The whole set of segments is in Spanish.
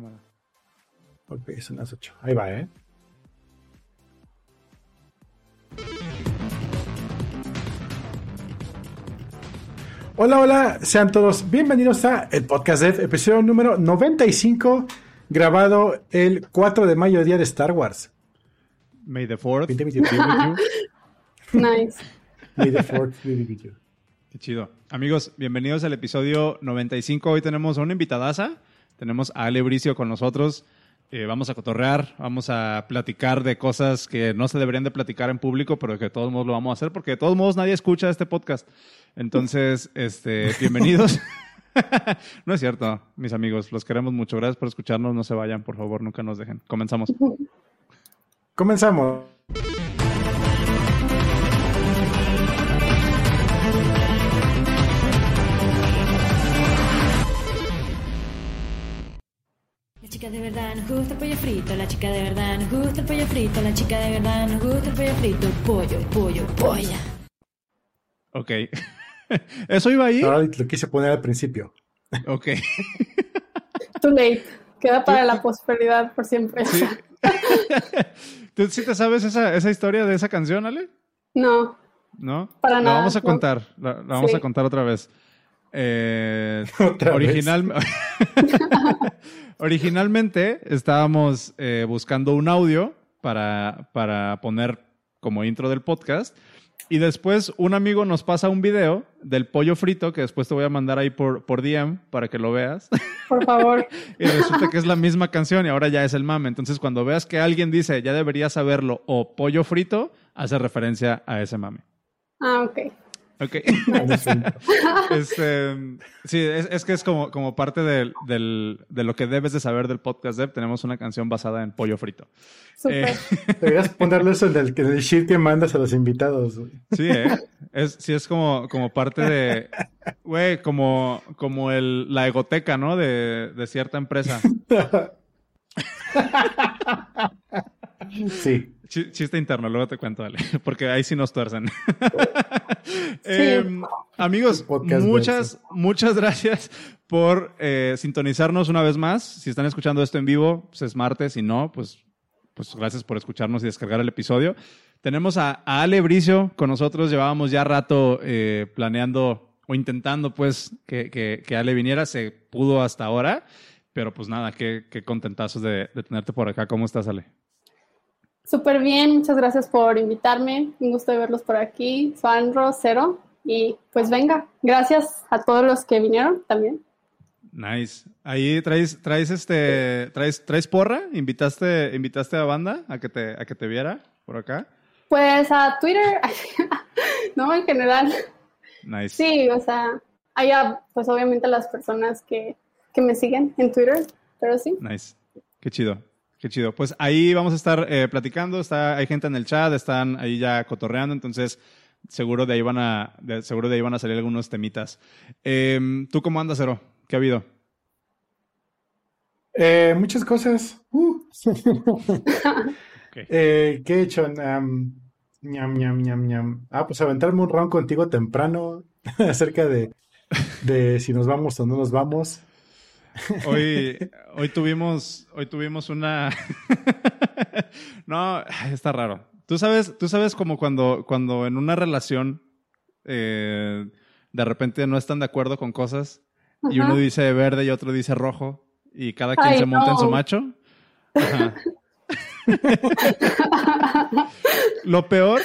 cámara. Ok, son las 8. Ahí va, ¿eh? Hola, hola, sean todos bienvenidos a el podcast Dev, episodio número 95, grabado el 4 de mayo, día de Star Wars. May the 4th. be with you. Nice. May the 4th be with you. Qué chido. Amigos, bienvenidos al episodio 95. Hoy tenemos a una invitadaza. Tenemos a Ale Bricio con nosotros. Eh, vamos a cotorrear, vamos a platicar de cosas que no se deberían de platicar en público, pero que de todos modos lo vamos a hacer, porque de todos modos nadie escucha este podcast. Entonces, este, bienvenidos. no es cierto, mis amigos, los queremos mucho. Gracias por escucharnos. No se vayan, por favor, nunca nos dejen. Comenzamos. Comenzamos. Chica de verdad nos gusta el pollo frito, la chica de verdad nos gusta el pollo frito, la chica de verdad nos gusta el pollo frito, pollo, pollo, polla. Ok. ¿Eso iba ahí? Ahora lo quise poner al principio. Ok. Too late. Queda para la prosperidad por siempre. Sí. ¿Tú sí te sabes esa, esa historia de esa canción, Ale? No. ¿No? Para la nada, vamos a no. contar. La, la vamos Sí. a contar otra vez. Eh, original... Originalmente estábamos eh, buscando un audio para, para poner como intro del podcast. Y después un amigo nos pasa un video del pollo frito que después te voy a mandar ahí por, por DM para que lo veas. Por favor. Y resulta que es la misma canción y ahora ya es el mame. Entonces, cuando veas que alguien dice ya deberías saberlo o pollo frito, hace referencia a ese mame. Ah, ok. Ok. Este, sí, es, es que es como, como parte del- del- de lo que debes de saber del podcast Dev. Tenemos una canción basada en pollo frito. Eh, Deberías ponerle eso en el, en el sheet que mandas a los invitados. güey. sí, ¿eh? Es, sí, es como, como parte de, güey, como, como el, la egoteca, ¿no? De, de cierta empresa. Sí. Chi- Chiste interno, luego te cuento, dale, porque ahí sí nos tuercen. Em, amigos, Podcast muchas, muchas gracias por eh, sintonizarnos una vez más. Si están escuchando esto en vivo, pues es martes, si no, pues, pues gracias por escucharnos y descargar el episodio. Tenemos a, a Ale Bricio con nosotros, llevábamos ya rato eh, planeando o intentando pues que, que, que Ale viniera, se pudo hasta ahora, pero pues nada, qué, qué contentazos de, de tenerte por acá. ¿Cómo estás, Ale? Súper bien. Muchas gracias por invitarme. Un gusto de verlos por aquí. Suanro, Cero. Y pues venga. Gracias a todos los que vinieron también. Nice. Ahí traes, traes este, traes, traes porra. Invitaste, invitaste a banda a que te, a que te viera por acá. Pues a Twitter. no, en general. Nice. Sí, o sea, allá, pues obviamente las personas que, que me siguen en Twitter. Pero sí. Nice. Qué chido. Qué chido. Pues ahí vamos a estar eh, platicando. Está, hay gente en el chat, están ahí ya cotorreando, entonces seguro de ahí van a, de- seguro de ahí van a salir algunos temitas. Em, ¿Tú cómo andas, Cero? ¿Qué ha habido? Eh, muchas cosas. Uh. Eh, ¿Qué he hecho? Am, ñam, ñam, ñam, ñam. Ah, pues aventarme un round contigo temprano acerca de, de si nos vamos o no nos vamos. Hoy, hoy tuvimos, hoy tuvimos una. no, está raro. Tú sabes, tú sabes como cuando, cuando en una relación eh, de repente no están de acuerdo con cosas y uno dice verde y otro dice rojo y cada quien Ay, se monta en su macho. Ajá. Lo peor,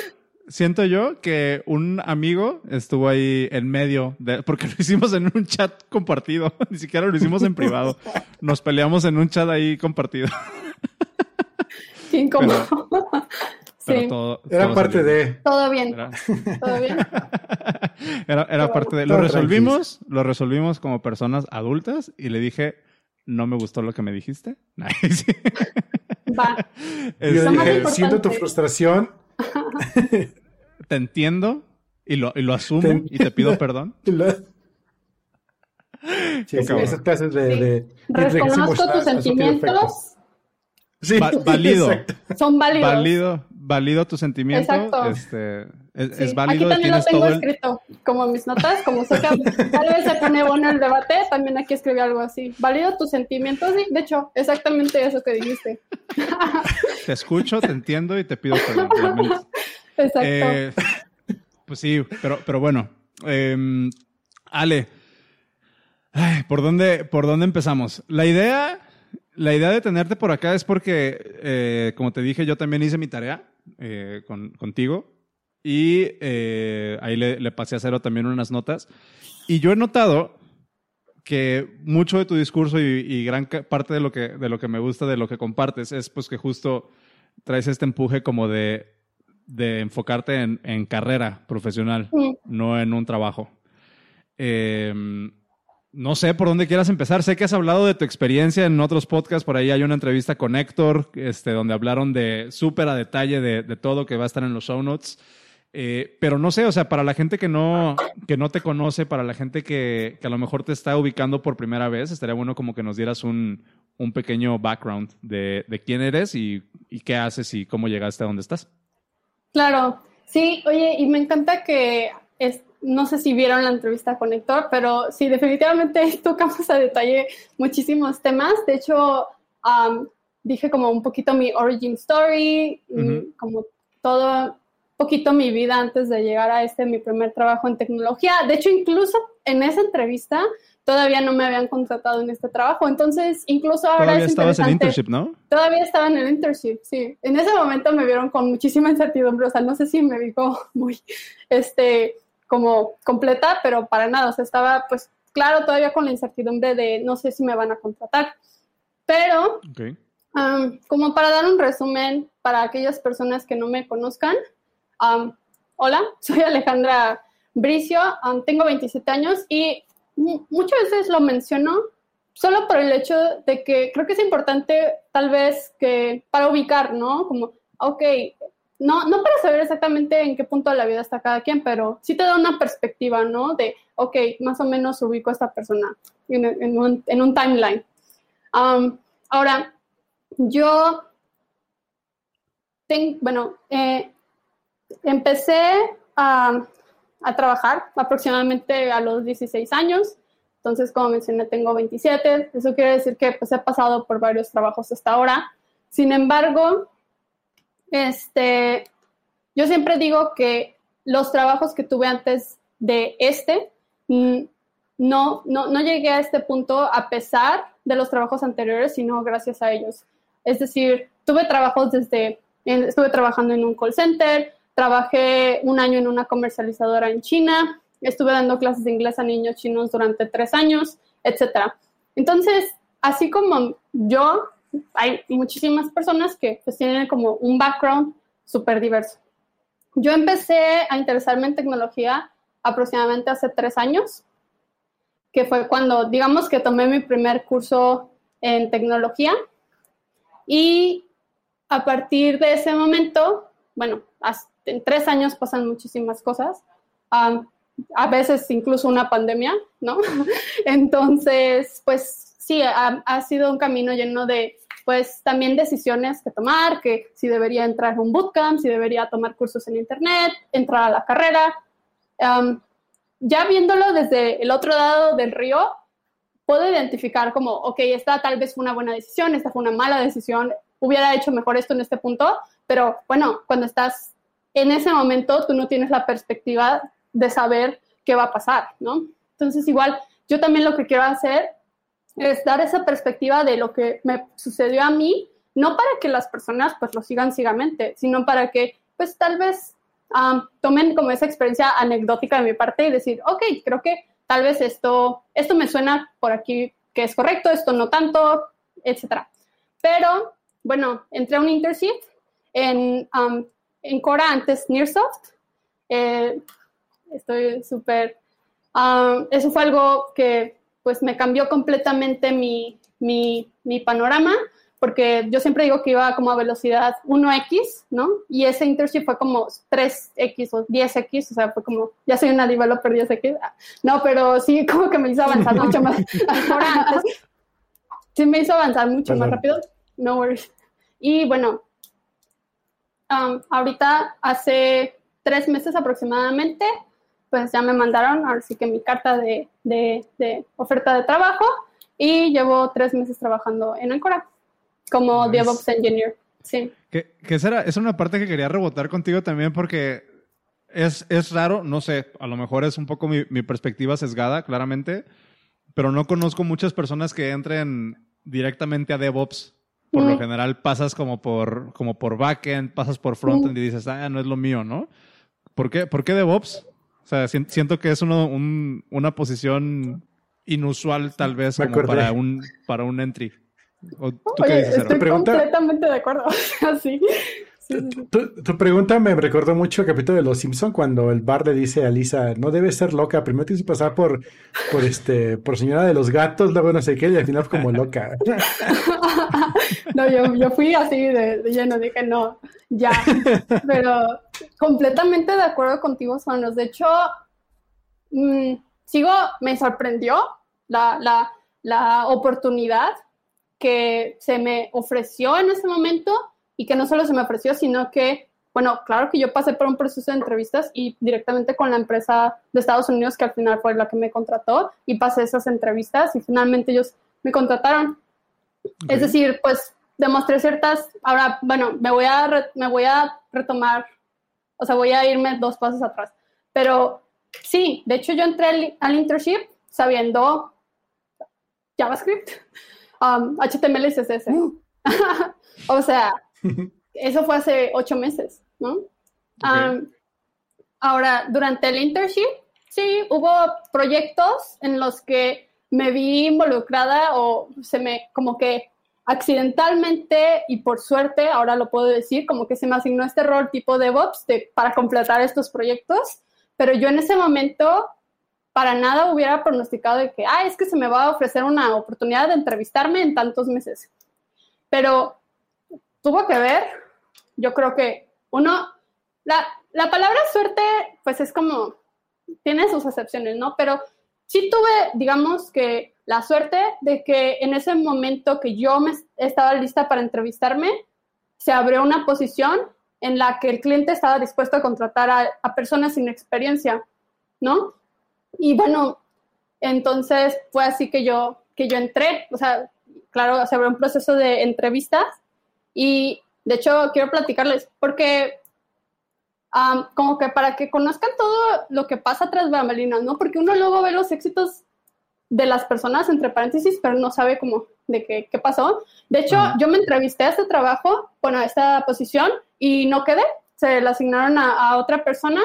siento yo, que un amigo estuvo ahí en medio, de, porque lo hicimos en un chat compartido, ni siquiera lo hicimos en privado. Nos peleamos en un chat ahí compartido. Qué incómodo. Pero sí. todo, Era todo parte salió de. Todo bien. Era, Todo bien. era, era parte de... Lo resolvimos, lo resolvimos como personas adultas y le dije, no me gustó lo que me dijiste. Nice. Va. Yo Este, dije, siento tu frustración. te entiendo y lo, y lo asumo Te- y te pido perdón. Sí, sí, esas clases de, Sí. de Reconozco tus efecto. sentimientos. Sí, Va- válido. Son válidos. Válido, válido tu sentimiento. Exacto. Este, Es, Sí, es válido, Aquí también lo tengo todo el... escrito, como mis notas, como que tal vez se pone bueno el debate, también aquí escribí algo así. Válido tus sentimientos, sí, de hecho, exactamente eso que dijiste. Te escucho, te entiendo y te pido perdón. Exacto. Eh, pues sí, pero, pero bueno. eh, Ale, ay, ¿por dónde, ¿por dónde empezamos? La idea, la idea de tenerte por acá es porque, eh, como te dije, yo también hice mi tarea eh, con- contigo y eh, ahí le, le pasé a Cero también unas notas. Y yo he notado que mucho de tu discurso y, y gran parte de lo, que, de lo que me gusta de lo que compartes es pues que justo traes este empuje como de, de enfocarte en, en carrera profesional, Mm. no en un trabajo. Eh, no sé por dónde quieras empezar. Sé que has hablado de tu experiencia en otros podcasts. Por ahí hay una entrevista con Héctor, este, donde hablaron de súper a detalle de, de todo que va a estar en los show notes. Eh, pero no sé, o sea, para la gente que no, que no te conoce, para la gente que, que a lo mejor te está ubicando por primera vez, estaría bueno como que nos dieras un, un pequeño background de, de quién eres y, y qué haces y cómo llegaste a donde estás. Claro, sí, oye, y me encanta que, es, no sé si vieron la entrevista con Héctor, pero sí, definitivamente tocamos a detalle muchísimos temas. De hecho, am, dije como un poquito mi origin story, Ujú. como todo, poquito mi vida antes de llegar a este, mi primer trabajo en tecnología. De hecho, incluso en esa entrevista todavía no me habían contratado en este trabajo. Entonces, incluso ahora Todavía es estabas en internship, ¿no? Todavía estaba en el internship, sí. En ese momento me vieron con muchísima incertidumbre, o sea, no sé si me como muy, este, como completa, pero para nada, o sea, estaba pues claro todavía con la incertidumbre de no sé si me van a contratar. Pero Ok. Um, como para dar un resumen para aquellas personas que no me conozcan, hola, soy Alejandra Bricio, tengo 27 años y mu- muchas veces lo menciono solo por el hecho de que creo que es importante tal vez que para ubicar, ¿no? Como, ok, no, no para saber exactamente en qué punto de la vida está cada quien, pero sí te da una perspectiva, ¿no? De, ok, más o menos ubico a esta persona en, un, timeline. Ahora, yo, ten- bueno, eh, empecé a, a trabajar aproximadamente a los 16 años. Entonces, como mencioné, tengo 27. Eso quiere decir que pues, he pasado por varios trabajos hasta ahora. Sin embargo, este, yo siempre digo que los trabajos que tuve antes de este, mm, no, no, no llegué a este punto a pesar de los trabajos anteriores, sino gracias a ellos. Es decir, tuve trabajos desde, estuve trabajando en un call center, trabajé un año en una comercializadora en China, estuve dando clases de inglés a niños chinos durante tres años, etc. Entonces, así como yo, hay muchísimas personas que pues, tienen como un background súper diverso. Yo empecé a interesarme en tecnología aproximadamente hace tres años, que fue cuando, digamos que tomé mi primer curso en tecnología y a partir de ese momento, bueno, hasta en tres años pasan muchísimas cosas, um, a veces incluso una pandemia, ¿no? Entonces, pues sí, ha, ha, sido un camino lleno de, pues también decisiones que tomar, que si debería entrar a un bootcamp, si debería tomar cursos en internet, entrar a la carrera. Ya viéndolo desde el otro lado del río, puedo identificar como, ok, esta tal vez fue una buena decisión, esta fue una mala decisión, hubiera hecho mejor esto en este punto, pero bueno, cuando estás en ese momento, tú no tienes la perspectiva de saber qué va a pasar, ¿no? Entonces, igual, yo también lo que quiero hacer es dar esa perspectiva de lo que me sucedió a mí, no para que las personas pues lo sigan ciegamente, sino para que pues tal vez um, tomen como esa experiencia anecdótica de mi parte y decir, ok, creo que tal vez esto, esto me suena por aquí que es correcto, esto no tanto, etc. Pero, bueno, entré a un internship en, um, en Cora, antes Nearsoft. Eh, estoy súper... Um, eso fue algo que pues me cambió completamente mi, mi, mi, panorama, porque yo siempre digo que iba como a velocidad 1x, ¿no? Y ese internship fue como 3x o 10x, o sea, fue como, ya soy una developer 10x. No, pero sí, como que me hizo avanzar mucho más. sí, me hizo avanzar mucho Perdón. más rápido. No worries. Y bueno, um, ahorita hace tres meses aproximadamente, pues ya me mandaron, ahora sí que mi carta de, de, de oferta de trabajo y llevo tres meses trabajando en Ancora como Nice. DevOps Engineer. Sí. Que, que esa era, es una parte que quería rebotar contigo también porque es, es raro, no sé, a lo mejor es un poco mi, mi perspectiva sesgada, claramente, pero no conozco muchas personas que entren directamente a DevOps. Por lo Mm. general pasas como por, como por backend, pasas por frontend y dices, ah, no es lo mío, ¿no? ¿Por qué, ¿Por qué DevOps? O sea, sien- siento que es uno- un- una posición inusual tal vez como para un, para un entry. ¿O ¿Tú qué Oye, dices, Errol? estoy pregunta- completamente de acuerdo. sí. Sí, sí, sí. Tu, tu pregunta me recordó mucho el capítulo de Los Simpson cuando el bar le dice a Lisa, no debes ser loca, primero tienes que pasar por, por este, por señora de los gatos, luego no sé qué, y al final como loca. No, yo, yo fui así de, de lleno, dije no, ya. Pero completamente de acuerdo contigo, Juanos. De hecho, mm, sigo, me sorprendió la, la, la oportunidad que se me ofreció en ese momento y que no solo se me ofreció, sino que, bueno, claro que yo pasé por un proceso de entrevistas y directamente con la empresa de Estados Unidos, que al final fue la que me contrató, y pasé esas entrevistas y finalmente ellos me contrataron. Es decir, pues demostré ciertas. Ahora, bueno, me voy a re- me voy a retomar, o sea, voy a irme dos pasos atrás. Pero sí, de hecho yo entré al, al internship sabiendo JavaScript, um, HTML y CSS. o sea, eso fue hace ocho meses, ¿no? Um, ahora, durante el internship, sí, hubo proyectos en los que me vi involucrada o se me, como que accidentalmente y por suerte, ahora lo puedo decir, como que se me asignó este rol tipo DevOps de, para completar estos proyectos, pero yo en ese momento para nada hubiera pronosticado de que, ah, es que se me va a ofrecer una oportunidad de entrevistarme en tantos meses. Pero tuvo que ver, yo creo que uno, la, la palabra suerte, pues es como, tiene sus excepciones, ¿no? Pero sí tuve, digamos que la suerte de que en ese momento que yo me estaba lista para entrevistarme, se abrió una posición en la que el cliente estaba dispuesto a contratar a, personas sin experiencia, ¿no? Y bueno, entonces fue así que yo, que yo entré, o sea, claro, se abrió un proceso de entrevistas y de hecho quiero platicarles porque como que para que conozcan todo lo que pasa tras bambalinas, ¿no? Porque uno luego ve los éxitos de las personas, entre paréntesis, pero no sabe cómo, de qué, qué pasó. De hecho, Ajá. yo me entrevisté a este trabajo, bueno, a esta posición, y no quedé. Se la asignaron a, a otra persona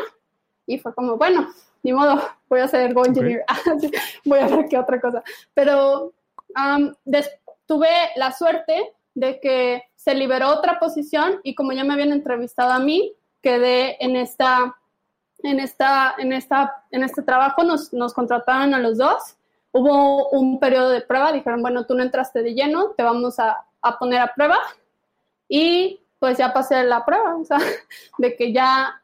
y fue como, bueno, ni modo, voy a ser Go Engineer, voy a ver qué otra cosa. Pero um, tuve la suerte de que se liberó otra posición y como ya me habían entrevistado a mí, quedé en esta, en esta, en esta, en este trabajo, nos, nos contrataron a los dos. Hubo un periodo de prueba, dijeron, bueno, tú no entraste de lleno, te vamos a, a poner a prueba. Y pues ya pasé la prueba, o sea, de que ya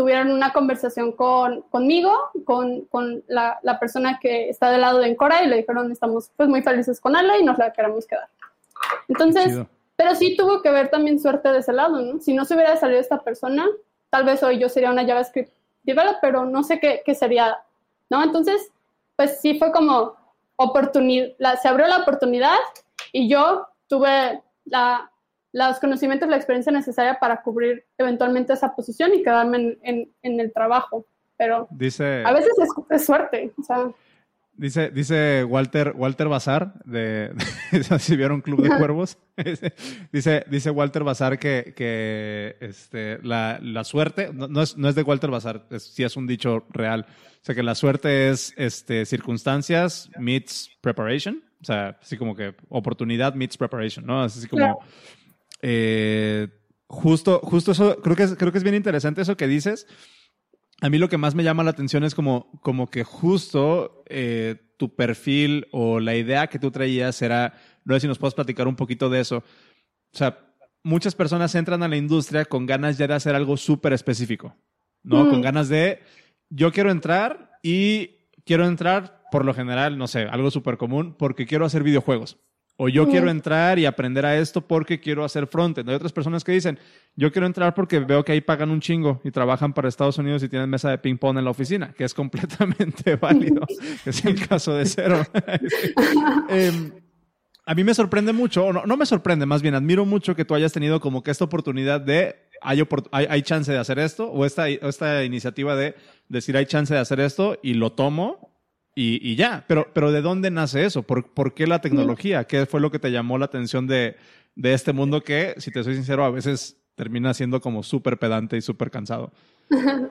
tuvieron una conversación con, conmigo, con, con la, la persona que está del lado de Encora y le dijeron, estamos pues muy felices con Ale y nos la queremos quedar. Entonces, pero sí tuvo que ver también suerte de ese lado, ¿no? Si no se hubiera salido esta persona, tal vez hoy yo sería una JavaScript developer, pero no sé qué, qué sería, ¿no? Entonces, pues sí fue como oportunidad, se abrió la oportunidad y yo tuve la, los conocimientos, la experiencia necesaria para cubrir eventualmente esa posición y quedarme en, en- en el trabajo. Pero Dice, a veces es, es suerte, o sea, dice, dice Walter, Walter Bazar, de, de si vieron Club de Cuervos, dice, dice Walter Bazar que, que este, la, la suerte, no, no es, no es de Walter Bazar, es, sí es un dicho real, o sea que la suerte es este, circunstancias meets preparation, o sea, así como que oportunidad meets preparation, ¿no? Así como... Eh, justo, justo eso, creo que, es, creo que es bien interesante eso que dices. A mí lo que más me llama la atención es como, como que justo eh, tu perfil o la idea que tú traías era, no sé si nos puedes platicar un poquito de eso. O sea, muchas personas entran a la industria con ganas ya de hacer algo súper específico, ¿no? Mm. Con ganas de, yo quiero entrar y quiero entrar, por lo general, no sé, algo súper común, porque quiero hacer videojuegos O yo quiero entrar y aprender a esto porque quiero hacer frontend. Hay otras personas que dicen, yo quiero entrar porque veo que ahí pagan un chingo y trabajan para Estados Unidos y tienen mesa de ping pong en la oficina, que es completamente válido. es el caso de cero. Em, a mí me sorprende mucho, o no, no me sorprende, más bien admiro mucho que tú hayas tenido como que esta oportunidad de, hay, hay, hay chance de hacer esto, o esta, o esta iniciativa de decir, hay chance de hacer esto y lo tomo y, y ya. Pero, pero ¿de dónde nace eso? ¿Por, por qué la tecnología? ¿Qué fue lo que te llamó la atención de, de este mundo que, si te soy sincero, a veces termina siendo como súper pedante y súper cansado?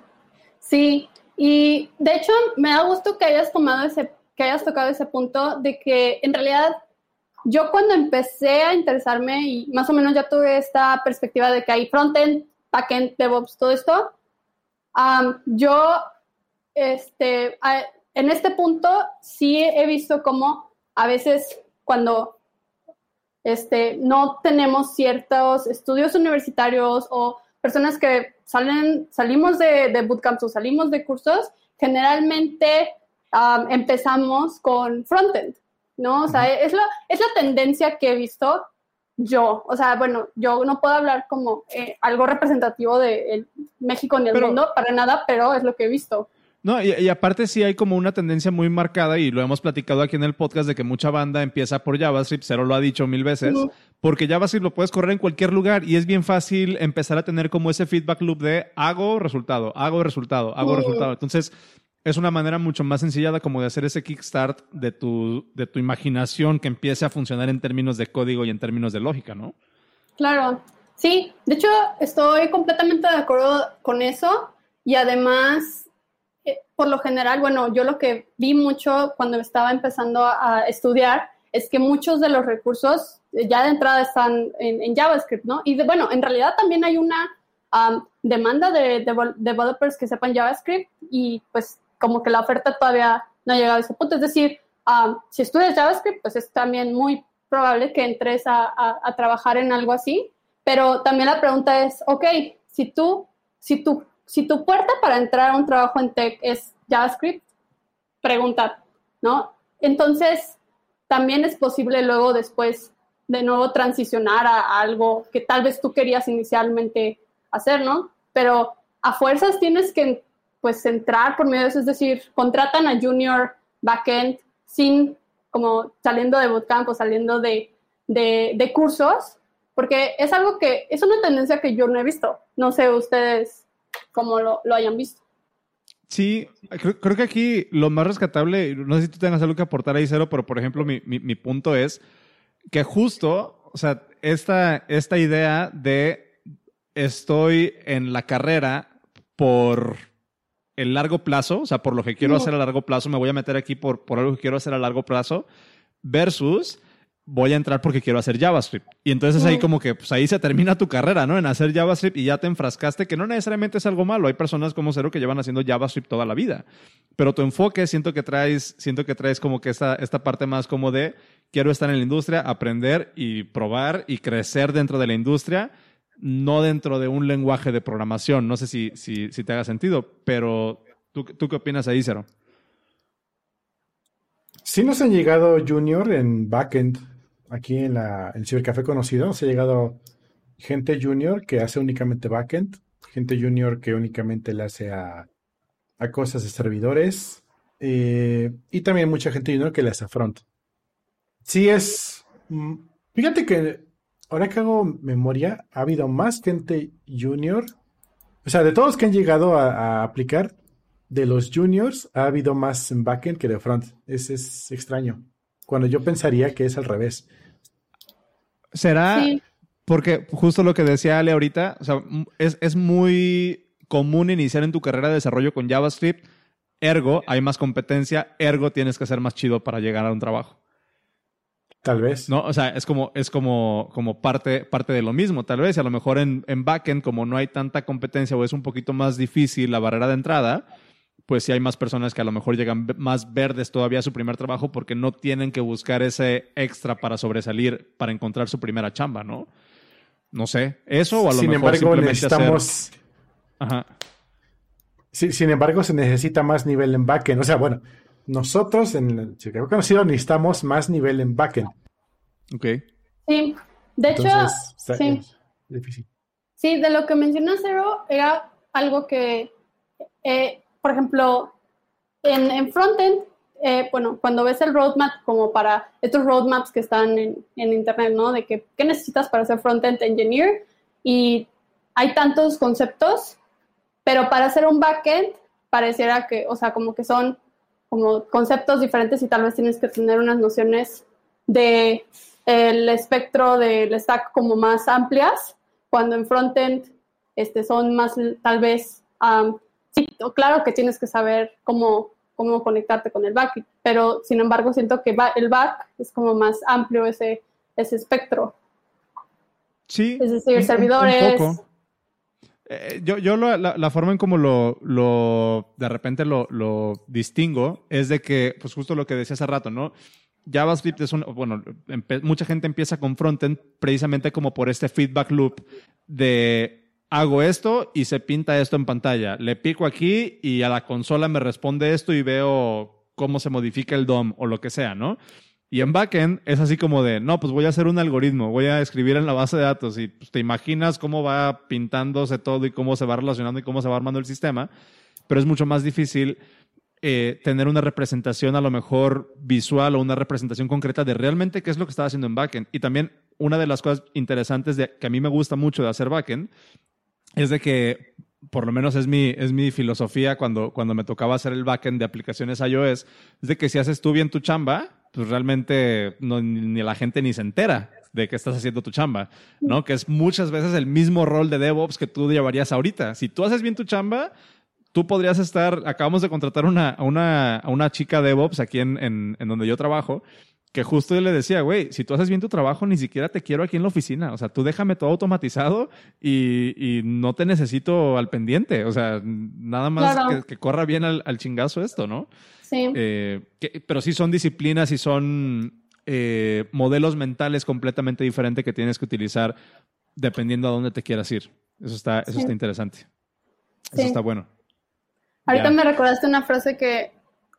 Sí, y de hecho me da gusto que hayas tomado ese, que hayas tocado ese punto de que en realidad yo cuando empecé a interesarme y más o menos ya tuve esta perspectiva de que hay frontend, backend, DevOps, todo esto, yo este, a- en este punto sí he visto como a veces cuando este, no tenemos ciertos estudios universitarios o personas que salen, salimos de, de bootcamps o salimos de cursos, generalmente am, empezamos con frontend, ¿no? O sea, es, la, es la tendencia que he visto yo. O sea, bueno, yo no puedo hablar como eh, algo representativo de el México ni el Pero- mundo para nada, pero es lo que he visto. No, y, y aparte sí hay como una tendencia muy marcada y lo hemos platicado aquí en el podcast de que mucha banda empieza por JavaScript, Cero lo ha dicho mil veces, porque JavaScript lo puedes correr en cualquier lugar y es bien fácil empezar a tener como ese feedback loop de hago resultado, hago resultado, hago resultado. Entonces es una manera mucho más sencilla de como de hacer ese kickstart de tu, de tu imaginación que empiece a funcionar en términos de código y en términos de lógica, ¿no? Claro, sí, de hecho estoy completamente de acuerdo con eso y además, eh, por lo general, bueno, yo lo que vi mucho cuando estaba empezando a, estudiar es que muchos de los recursos eh, ya de entrada están en, JavaScript, ¿no? Y de- bueno, en realidad también hay una demanda de, devel- developers que sepan JavaScript y pues como que la oferta todavía no ha llegado a ese punto. Es decir, si estudias JavaScript, pues es también muy probable que entres a trabajar en algo así, pero también la pregunta es, ok, si tú, si tú, si tu puerta para entrar a un trabajo en tech es JavaScript, pregunta, ¿no? Entonces, también es posible luego después de nuevo transicionar a, algo que tal vez tú querías inicialmente hacer, ¿no? Pero a fuerzas tienes que, pues, entrar por medio de eso, es decir, contratan a junior backend sin, como saliendo de bootcamp o saliendo de, de cursos, porque es algo que, es una tendencia que yo no he visto. No sé ustedes cómo lo, lo hayan visto. Sí, creo, creo que aquí lo más rescatable, no sé si tú tengas algo que aportar ahí, Cero, pero por ejemplo, mi, mi, mi punto es que justo, o sea, esta, esta idea de estoy en la carrera por el largo plazo, o sea, por lo que quiero Ujú. hacer a largo plazo, me voy a meter aquí por, por algo que quiero hacer a largo plazo, versus voy a entrar porque quiero hacer JavaScript. Y entonces ahí como que, pues ahí se termina tu carrera, ¿no? En hacer JavaScript y ya te enfrascaste, que no necesariamente es algo malo. Hay personas como Cero que llevan haciendo JavaScript toda la vida. Pero tu enfoque, siento que traes, siento que traes como que esta, esta parte más como de quiero estar en la industria, aprender y probar y crecer dentro de la industria, no dentro de un lenguaje de programación. No sé si, si, si te haga sentido, pero ¿tú, tú qué opinas ahí, Cero? Sí nos han llegado junior en backend. Aquí en la en Cibercafé conocido nos ha llegado gente junior que hace únicamente backend, gente junior que únicamente le hace a, a cosas de servidores eh, y también mucha gente junior que le hace front. Sí es... mm, Fíjate que ahora que hago memoria, ha habido más gente junior. O sea, de todos que han llegado a, a aplicar, de los juniors ha habido más en backend que de front. Es, es extraño. Cuando yo pensaría que es al revés. ¿Será Sí. porque justo lo que decía Ale ahorita, o sea, es, es muy común iniciar en tu carrera de desarrollo con JavaScript, ergo hay más competencia, ergo tienes que ser más chido para llegar a un trabajo. Tal vez. ¿No? O sea, es como, es como, como parte, parte de lo mismo, tal vez. Y a lo mejor en, en backend, como no hay tanta competencia o es un poquito más difícil la barrera de entrada, pues sí hay más personas que a lo mejor llegan más verdes todavía a su primer trabajo porque no tienen que buscar ese extra para sobresalir, para encontrar su primera chamba, ¿no? No sé. Eso o a lo Sin mejor embargo, simplemente hacer- necesitamos. Ajá. Sí, sin embargo, se necesita más nivel en backend. O sea, bueno, nosotros en el Chicago conocido necesitamos más nivel en backend. Ok. Sí, de hecho, Entonces, está- sí. es difícil. Sí, de lo que mencionó Cero era algo que, eh, por ejemplo, en, en frontend, eh, bueno, cuando ves el roadmap como para estos roadmaps que están en, en internet, ¿no? De que, qué necesitas para ser frontend engineer y hay tantos conceptos, pero para hacer un backend pareciera que, o sea, como que son como conceptos diferentes y tal vez tienes que tener unas nociones de el espectro del stack como más amplias, cuando en frontend este, son más tal vez, am, claro que tienes que saber cómo, cómo conectarte con el back, pero sin embargo siento que va- el back es como más amplio ese, ese espectro, Sí. es decir, un- servidores. Un, poco. Eh, yo yo la, la forma en como lo, lo de repente lo, lo distingo es de que, pues justo lo que decía hace rato, ¿no? JavaScript es un, bueno, mucha gente empieza con frontend precisamente como por este feedback loop de hago esto y se pinta esto en pantalla. Le pico aquí y a la consola me responde esto y veo cómo se modifica el DOM o lo que sea, ¿no? Y en backend es así como de, no, pues voy a hacer un algoritmo, voy a escribir en la base de datos y pues, te imaginas cómo va pintándose todo y cómo se va relacionando y cómo se va armando el sistema, pero es mucho más difícil eh, tener una representación a lo mejor visual o una representación concreta de realmente qué es lo que estaba haciendo en backend. Y también una de las cosas interesantes de, que a mí me gusta mucho de hacer backend es de que, por lo menos es mi, es mi filosofía cuando, cuando me tocaba hacer el backend de aplicaciones iOS, es de que si haces tú bien tu chamba, pues realmente ni la gente ni se entera de que estás haciendo tu chamba, ¿no? Que es muchas veces el mismo rol de DevOps que tú llevarías ahorita. Si tú haces bien tu chamba, tú podrías estar, acabamos de contratar una, a, una, una chica DevOps aquí en, en donde yo trabajo, que justo yo le decía, güey, si tú haces bien tu trabajo, ni siquiera te quiero aquí en la oficina. O sea, tú déjame todo automatizado y, y no te necesito al pendiente. O sea, nada más Claro. que, que corra bien al, al chingazo esto, ¿no? Sí, Eh, que- pero sí son disciplinas y son eh, modelos mentales completamente diferentes que tienes que utilizar dependiendo a dónde te quieras ir. Eso está, eso Sí. está interesante. Eso Sí. está bueno. ahorita Ya. me recordaste una frase que,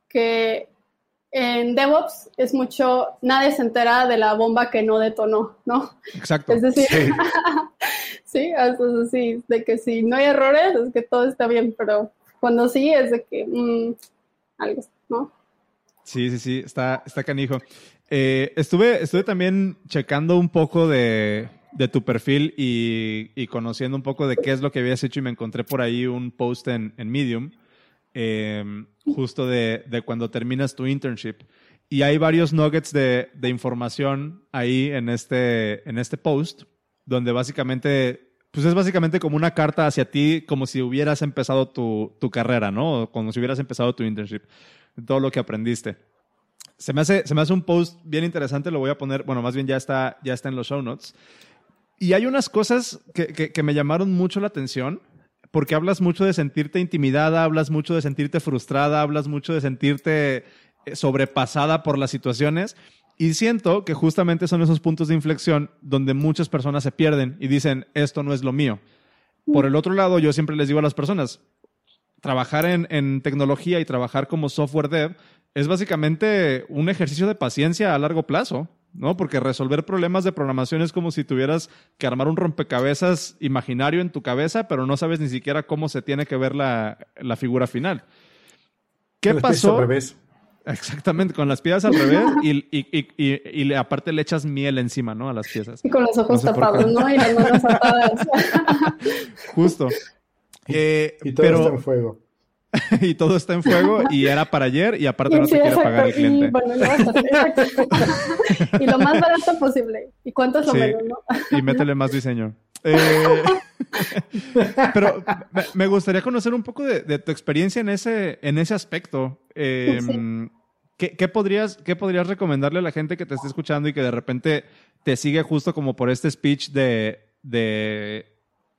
que en DevOps es mucho, nadie se entera de la bomba que no detonó, ¿no? Exacto. Es decir, Sí. sí, eso es así, de que si no hay errores es que todo está bien, pero cuando sí es de que mm, algo, ¿no? Sí, sí, sí, está, está canijo. Eh, estuve, estuve también checando un poco de, de tu perfil y, y conociendo un poco de qué es lo que habías hecho y me encontré por ahí un post en, en Medium, eh, justo de, de cuando terminas tu internship. Y hay varios nuggets de, de información ahí en este, en este post, donde básicamente, pues es básicamente como una carta hacia ti, como si hubieras empezado tu, tu carrera, ¿no? Como si hubieras empezado tu internship todo lo que aprendiste. Se me, hace, se me hace un post bien interesante, lo voy a poner, bueno, más bien ya está, ya está en los show notes. Y hay unas cosas que- que me llamaron mucho la atención, porque hablas mucho de sentirte intimidada, hablas mucho de sentirte frustrada, hablas mucho de sentirte eh, sobrepasada por las situaciones. Y siento que justamente son esos puntos de inflexión donde muchas personas se pierden y dicen, esto no es lo mío. Por el otro lado, yo siempre les digo a las personas, trabajar en, en tecnología y trabajar como software dev es básicamente un ejercicio de paciencia a largo plazo, ¿no? Porque resolver problemas de programación es como si tuvieras que armar un rompecabezas imaginario en tu cabeza, pero no sabes ni siquiera cómo se tiene que ver la, la figura final. ¿Qué Las piezas pasó? Al revés. Exactamente, con las piezas al revés y, y, y, y- aparte le echas miel encima, ¿no? A las piezas. Y con los ojos No sé por tapados. ¿no? Y las manos atadas. Justo. Eh, Y todo pero, está en fuego. y todo está en fuego y era para ayer y aparte no Sí, te quiere pagar el. Y cliente. bueno. Y lo más barato posible. ¿Y cuánto es lo Sí. menos, no? Y métele más diseño. Eh, pero me, me gustaría conocer un poco de, de tu experiencia en ese, en ese aspecto. Eh, Sí. ¿qué, qué podrías, ¿Qué podrías recomendarle a la gente que te esté escuchando y que de repente te sigue justo como por este speech de... de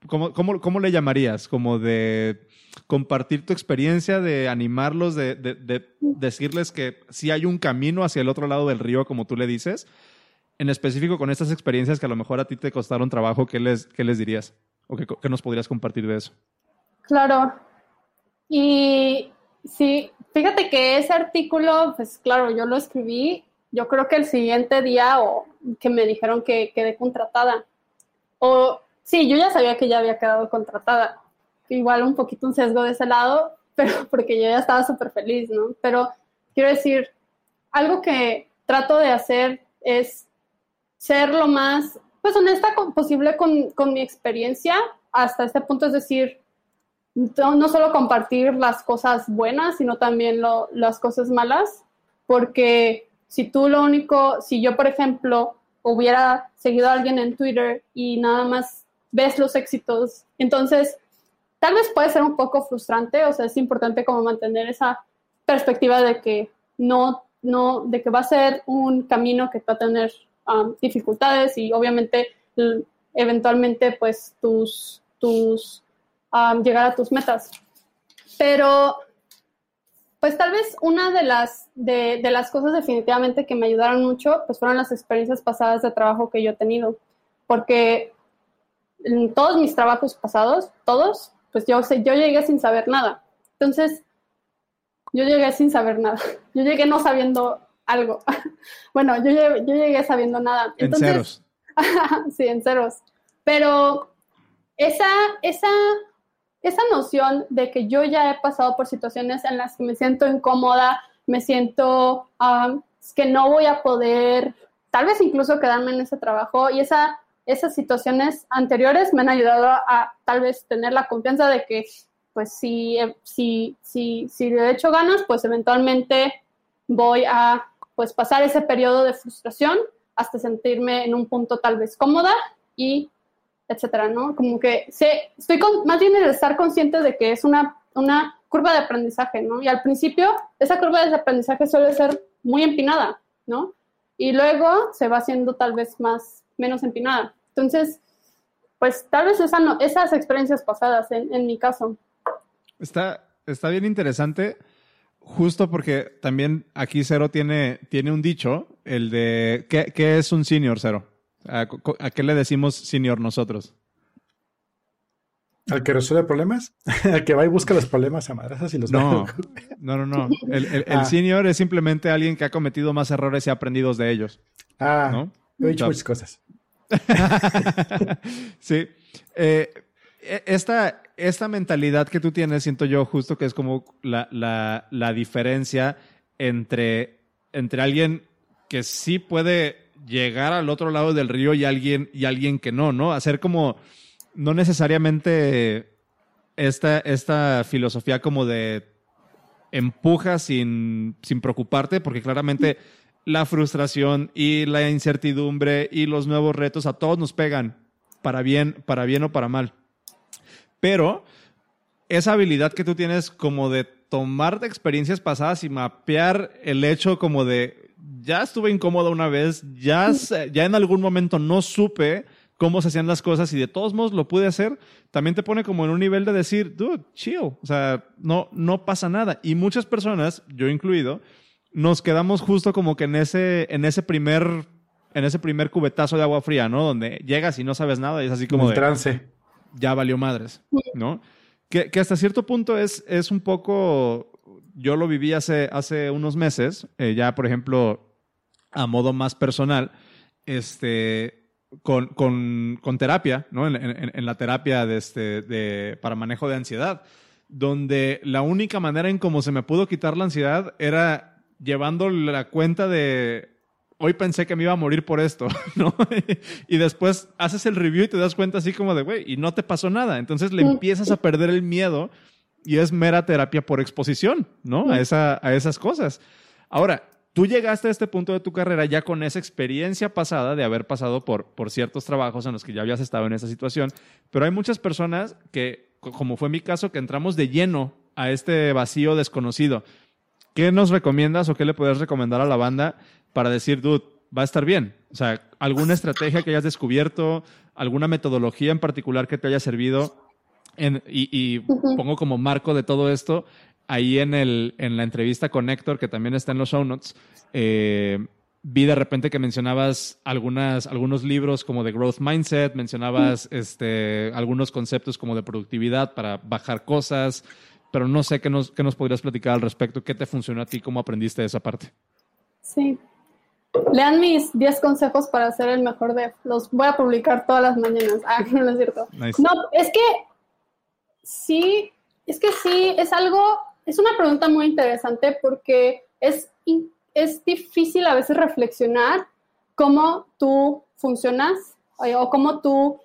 ¿cómo, cómo, cómo le llamarías? Como de compartir tu experiencia, de animarlos, de, de- de decirles que sí hay un camino hacia el otro lado del río, como tú le dices. En específico con estas experiencias que a lo mejor a ti te costaron trabajo, ¿qué les, qué les dirías? ¿O qué, qué nos podrías compartir de eso? Claro. Y sí, fíjate que ese artículo, pues claro, yo lo escribí, yo creo que el siguiente día o que me dijeron que quedé contratada. O sí, yo ya sabía que ya había quedado contratada. Igual un poquito un sesgo de ese lado, pero porque yo ya estaba súper feliz, ¿no? Pero quiero decir, algo que trato de hacer es ser lo más, pues, honesta posible con, con mi experiencia hasta este punto, es decir, no, no solo compartir las cosas buenas, sino también lo, las cosas malas, porque si tú lo único, si yo, por ejemplo, hubiera seguido a alguien en Twitter y nada más ves los éxitos, entonces tal vez puede ser un poco frustrante, o sea, es importante como mantener esa perspectiva de que no, no, de que va a ser un camino que va a tener um, dificultades y obviamente eventualmente pues tus, tus, um, llegar a tus metas. Pero pues tal vez una de las, de, de, las cosas definitivamente que me ayudaron mucho, pues fueron las experiencias pasadas de trabajo que yo he tenido, porque en todos mis trabajos pasados, todos, pues yo, yo llegué sin saber nada. Entonces, yo llegué sin saber nada. Yo llegué no sabiendo algo. bueno, yo llegué, yo llegué sabiendo nada. Entonces, en ceros. sí, en ceros. Pero esa, esa esa noción de que yo ya he pasado por situaciones en las que me siento incómoda, me siento um, que no voy a poder, tal vez incluso quedarme en ese trabajo y esa, esas situaciones anteriores me han ayudado a, tal vez tener la confianza de que pues si, si, si, si le he hecho ganas, pues eventualmente voy a pues pasar ese periodo de frustración hasta sentirme en un punto tal vez cómoda y etcétera, ¿no? Como que sé, estoy con, más bien de estar consciente de que es una, una curva de aprendizaje, ¿no? Y al principio esa curva de aprendizaje suele ser muy empinada, ¿no? Y luego se va haciendo tal vez más, menos empinada. Entonces, pues tal vez esa no, esas experiencias pasadas en, en mi caso. Está, está bien interesante, justo porque también aquí Cero tiene, tiene un dicho, el de, ¿qué, qué es un senior, Cero? ¿A, qué le decimos senior nosotros? ¿Al que resuelve problemas? ¿Al que va y busca los problemas a madrazas y los No, no, no, no. El, el, ah. senior es simplemente alguien que ha cometido más errores y ha aprendido de ellos. Ah, ¿no? he dicho muchas cosas. sí. Eh, e, esta, esta mentalidad que tú tienes, siento yo justo que es como la, la, la diferencia entre, entre alguien que sí puede llegar al otro lado del río y alguien, y alguien que no, ¿no? Hacer como, no necesariamente esta, esta filosofía como de empuja sin, sin preocuparte, porque claramente la frustración y la incertidumbre y los nuevos retos a todos nos pegan, para bien, para bien o para mal. Pero esa habilidad que tú tienes como de tomar de experiencias pasadas y mapear el hecho como de ya estuve incómoda una vez, ya, ya en algún momento no supe cómo se hacían las cosas y de todos modos lo pude hacer, también te pone como en un nivel de decir, dude, chill, o sea, no, no pasa nada. Y muchas personas, yo incluido, nos quedamos justo como que en ese, en ese primer, en ese primer cubetazo de agua fría, ¿no? Donde llegas y no sabes nada y es así como de... trance. Ya valió madres, ¿no? Que, que hasta cierto punto es, es un poco yo lo viví hace, hace unos meses, eh, ya por ejemplo, a modo más personal, este, con, con, con terapia, ¿no? En, en, la terapia de este, de, para manejo de ansiedad, donde la única manera en cómo se me pudo quitar la ansiedad era llevando la cuenta de hoy pensé que me iba a morir por esto, ¿no? y después haces el review y te das cuenta así como de, güey, y no te pasó nada. Entonces le empiezas a perder el miedo y es mera terapia por exposición, ¿no? A, esa, a esas cosas. Ahora, tú llegaste a este punto de tu carrera ya con esa experiencia pasada de haber pasado por, por ciertos trabajos en los que ya habías estado en esa situación, pero hay muchas personas que, como fue mi caso, que entramos de lleno a este vacío desconocido. ¿Qué nos recomiendas o qué le puedes recomendar a la banda para decir, dude, va a estar bien? O sea, alguna estrategia que hayas descubierto, alguna metodología en particular que te haya servido y, pongo como marco de todo esto, ahí en, el, en la entrevista con Héctor, que también está en los show notes, eh, vi de repente que mencionabas algunas, algunos libros como de Growth Mindset, mencionabas este, algunos conceptos como de productividad para bajar cosas, pero no sé qué nos, qué nos podrías platicar al respecto, qué te funcionó a ti, cómo aprendiste esa parte. Sí. Lean mis 10 consejos para ser el mejor dev. Los voy a publicar todas las mañanas. Ah, no es cierto. Nice. No, es que sí, es que sí, es algo, es una pregunta muy interesante porque es, es difícil a veces reflexionar cómo tú funcionas eh, o cómo tú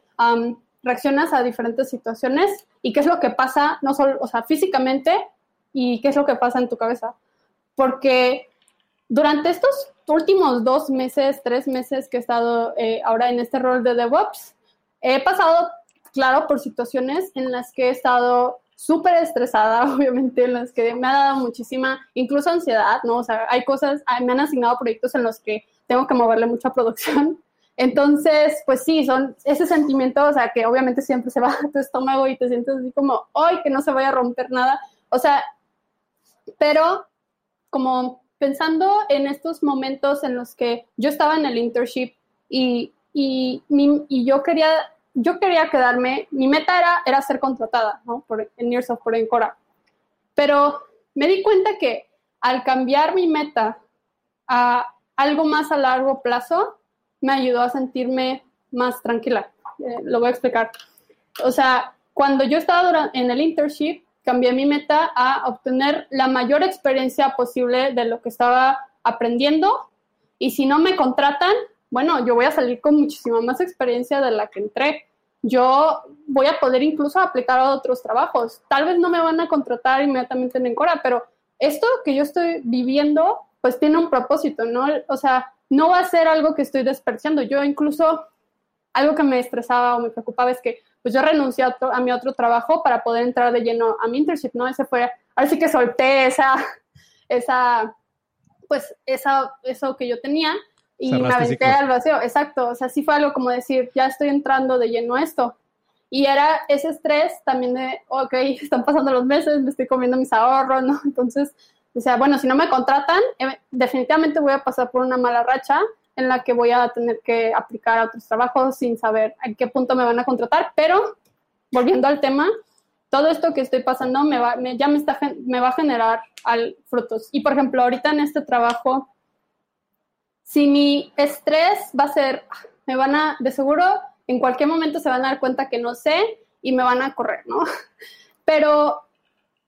reaccionas a diferentes situaciones y qué es lo que pasa, no solo, o sea, físicamente y qué es lo que pasa en tu cabeza. Porque durante estos últimos dos meses, tres meses que he estado eh, ahora en este rol de DevOps, he pasado, claro, por situaciones en las que he estado súper estresada, obviamente, en las que me ha dado muchísima, incluso ansiedad, ¿no? O sea, hay cosas, me han asignado proyectos en los que tengo que moverle mucha producción. Entonces, pues sí, son ese sentimiento, o sea, que obviamente siempre se va a tu estómago y te sientes así como, ¡ay, que no se vaya a romper nada! O sea, pero como pensando en estos momentos en los que yo estaba en el internship y, y, mi- y yo quería yo quería quedarme, mi meta era, era ser contratada, ¿no? Por, en Nearsoft, por Encora. Pero me di cuenta que al cambiar mi meta a algo más a largo plazo, me ayudó a sentirme más tranquila. Eh, lo voy a explicar. O sea, cuando yo estaba en el internship, cambié mi meta a obtener la mayor experiencia posible de lo que estaba aprendiendo. Y si no me contratan, bueno, yo voy a salir con muchísima más experiencia de la que entré. Yo voy a poder incluso aplicar a otros trabajos. Tal vez no me van a contratar inmediatamente en Encora, pero esto que yo estoy viviendo, pues tiene un propósito, ¿no? O sea, no va a ser algo que estoy desperdiciando. Yo incluso, algo que me estresaba o me preocupaba es que, pues yo renuncié a, mi otro trabajo para poder entrar de lleno a mi internship, ¿no? Ese fue, ahora sí que solté esa, esa, pues esa, eso que yo tenía y me aventé ciclos. al vacío, exacto, o sea, sí fue algo como decir, ya estoy entrando de lleno a esto. Y era ese estrés también de, ok, están pasando los meses, me estoy comiendo mis ahorros, ¿no? Entonces, o sea, bueno, si no me contratan, eh, definitivamente voy a pasar por una mala racha en la que voy a tener que aplicar a otros trabajos sin saber a qué punto me van a contratar, pero volviendo al tema, todo esto que estoy pasando me va, me- ya me, va a generar frutos. Y por ejemplo, ahorita en este trabajo, si mi estrés va a ser, me van a, de seguro, en cualquier momento se van a dar cuenta que no sé y me van a correr, ¿no? Pero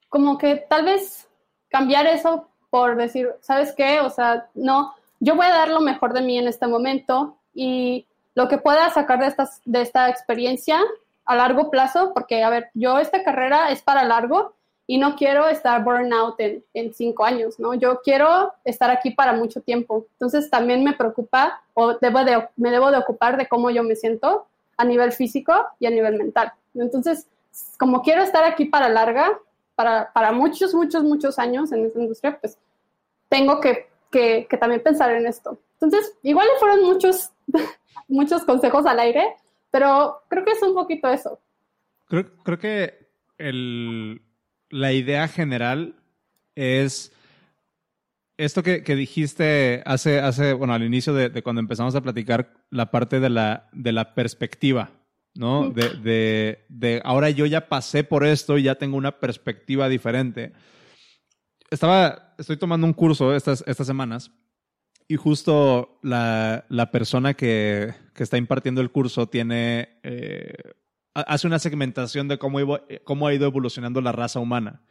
como que tal vez cambiar eso por decir, ¿sabes qué? O sea, no, yo voy a dar lo mejor de mí en este momento y lo que pueda sacar de, estas, de esta experiencia a largo plazo, porque, a ver, yo esta carrera es para largo y no quiero estar burnout en, en cinco años, ¿no? Yo quiero estar aquí para mucho tiempo. Entonces también me preocupa o debo de, me debo de ocupar de cómo yo me siento a nivel físico y a nivel mental. Entonces, como quiero estar aquí para larga, para, para muchos, muchos, muchos años en esta industria, pues tengo que, que, también pensar en esto. Entonces, igual fueron muchos, muchos consejos al aire, pero creo que es un poquito eso. Creo, creo que el, la idea general es esto que, que dijiste hace, hace, bueno, al inicio de, de cuando empezamos a platicar la parte de la, de la perspectiva, ¿no? De, de, de ahora yo ya pasé por esto y ya tengo una perspectiva diferente. Estaba, estoy tomando un curso estas, estas semanas y justo la, la persona que, que está impartiendo el curso tiene, eh, ha- hace una segmentación de cómo, iba- eh, cómo ha ido evolucionando la raza humana,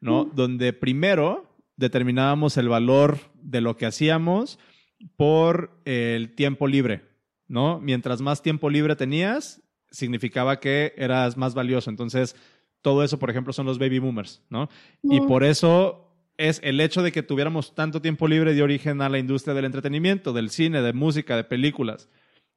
¿no? Donde primero determinábamos el valor de lo que hacíamos por el tiempo libre, ¿no? Mientras más tiempo libre tenías, significaba que eras más valioso. Entonces, todo eso, por ejemplo, son los baby boomers, ¿no? Y por eso es el hecho de que tuviéramos tanto tiempo libre dio origen a la industria del entretenimiento, del cine, de música, de películas.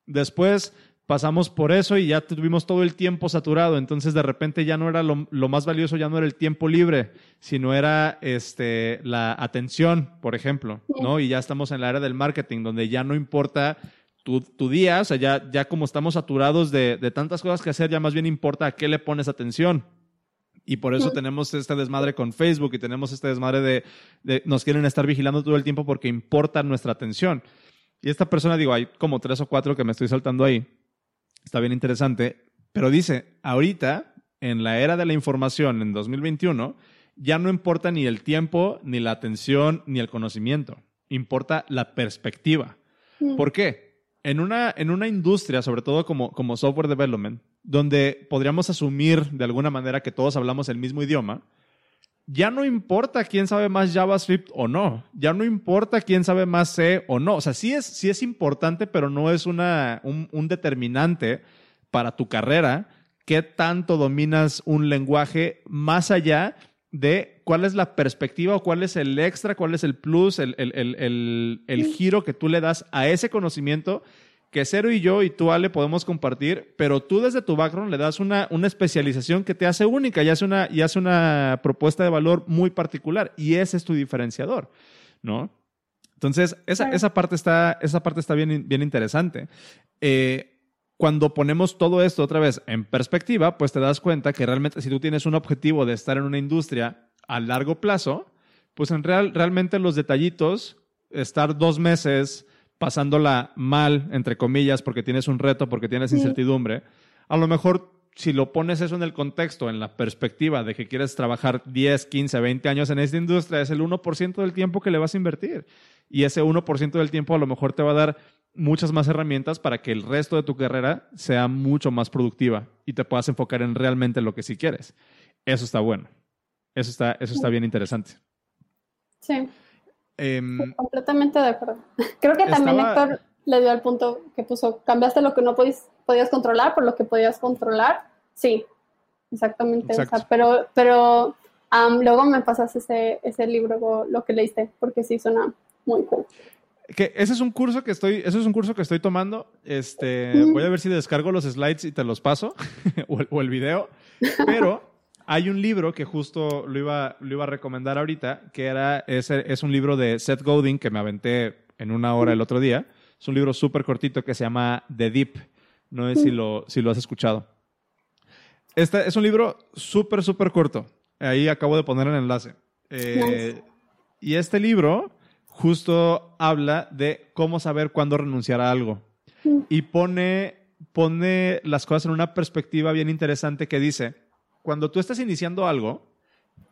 Después pasamos por eso y ya tuvimos todo el tiempo saturado. Entonces, de repente ya no era lo, lo más valioso, ya no era el tiempo libre, sino era este, la atención, por ejemplo, ¿no? Y ya estamos en la era del marketing, donde ya no importa tu, tu día, o sea, ya, ya como estamos saturados de, de tantas cosas que hacer, ya más bien importa a qué le pones atención. Y por eso tenemos este desmadre con Facebook y tenemos este desmadre de, de nos quieren estar vigilando todo el tiempo porque importa nuestra atención. Y esta persona, digo, hay como tres o cuatro que me estoy saltando ahí. Está bien interesante. Pero dice, ahorita, en la era de la información, en 2021, ya no importa ni el tiempo, ni la atención, ni el conocimiento. Importa la perspectiva. Mm. ¿Por qué? En una, en una industria, sobre todo como, como software development, donde podríamos asumir de alguna manera que todos hablamos el mismo idioma, ya no importa quién sabe más JavaScript o no, ya no importa quién sabe más C o no. O sea, sí es, sí es importante, pero no es una, un, un determinante para tu carrera qué tanto dominas un lenguaje más allá de cuál es la perspectiva o cuál es el extra, cuál es el plus, el, el- el- el- giro que tú le das a ese conocimiento que Cero y yo y tú, Ale, podemos compartir, pero tú desde tu background le das una, una especialización que te hace única y hace, una, y hace una propuesta de valor muy particular y ese es tu diferenciador, ¿no? Entonces, esa, esa parte está, esa parte está bien, bien interesante. Eh, cuando ponemos todo esto otra vez en perspectiva, pues te das cuenta que realmente si tú tienes un objetivo de estar en una industria a largo plazo, pues en real, realmente los detallitos, estar dos meses pasándola mal, entre comillas, porque tienes un reto, porque tienes Sí. incertidumbre, a lo mejor si lo pones eso en el contexto, en la perspectiva de que quieres trabajar 10, 15, 20 años en esta industria, es el 1% del tiempo que le vas a invertir. Y ese 1% del tiempo a lo mejor te va a dar muchas más herramientas para que el resto de tu carrera sea mucho más productiva y te puedas enfocar en realmente lo que sí quieres. Eso está bueno. Eso está, eso está bien interesante. Sí, Em, completamente de acuerdo. Creo que también Estaba- Héctor le dio al punto que puso, cambiaste lo que no podías, podías controlar por lo que podías controlar. Sí, exactamente. o sea, Exacto. pero pero luego me pasas ese, ese libro, lo que leíste, porque sí suena muy cool. Que ese es un curso que estoy, ese es un curso que estoy tomando. Este, voy a ver si descargo los slides y te los paso o, el, o el video. Pero hay un libro que justo lo iba, lo iba a recomendar ahorita, que era ese, es un libro de Seth Godin que me aventé en una hora el otro día. Es un libro súper cortito que se llama The Deep. No sé si lo, si lo has escuchado. Este es un libro súper, súper corto. Ahí acabo de poner el enlace. Eh, Nice. Y este libro justo habla de cómo saber cuándo renunciar a algo. Y pone, pone las cosas en una perspectiva bien interesante que dice, cuando tú estás iniciando algo,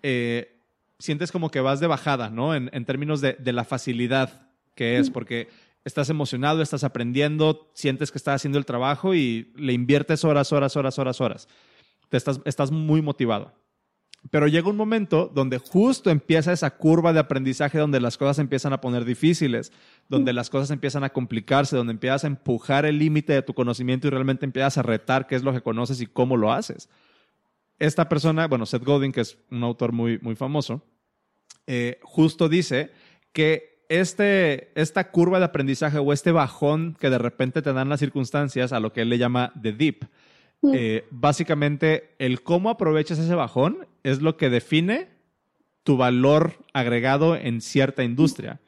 eh, sientes como que vas de bajada, ¿no? En, en términos de, de la facilidad que es, porque estás emocionado, estás aprendiendo, sientes que estás haciendo el trabajo y le inviertes horas, horas, horas, horas, horas. Te estás, estás muy motivado. Pero llega un momento donde justo empieza esa curva de aprendizaje donde las cosas empiezan a poner difíciles, donde las cosas empiezan a complicarse, donde empiezas a empujar el límite de tu conocimiento y realmente empiezas a retar qué es lo que conoces y cómo lo haces. Esta persona, bueno, Seth Godin, que es un autor muy, muy famoso, eh, justo dice que este, esta curva de aprendizaje o este bajón que de repente te dan las circunstancias, a lo que él le llama the deep, Eh, básicamente el cómo aprovechas ese bajón es lo que define tu valor agregado en cierta industria.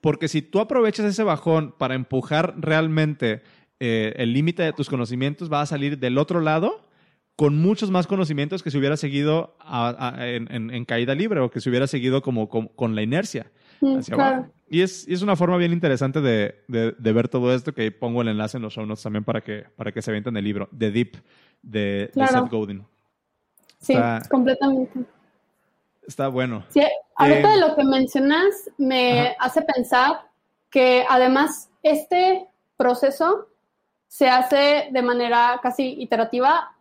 Porque si tú aprovechas ese bajón para empujar realmente eh, el límite de tus conocimientos, vas a salir del otro lado con muchos más conocimientos que si hubiera seguido en, caída libre o que si hubiera seguido como, con la inercia hacia claro. abajo. Y es, y es una forma bien interesante de, de- de ver todo esto, que pongo el enlace en los show notes también para que, para que se avienten el libro, The Deep, de. Seth Godin. Sí, Está- completamente. Está bueno. Sí, ahorita Eh, de lo que mencionas me Ajá. hace pensar que además este proceso se hace de manera casi iterativa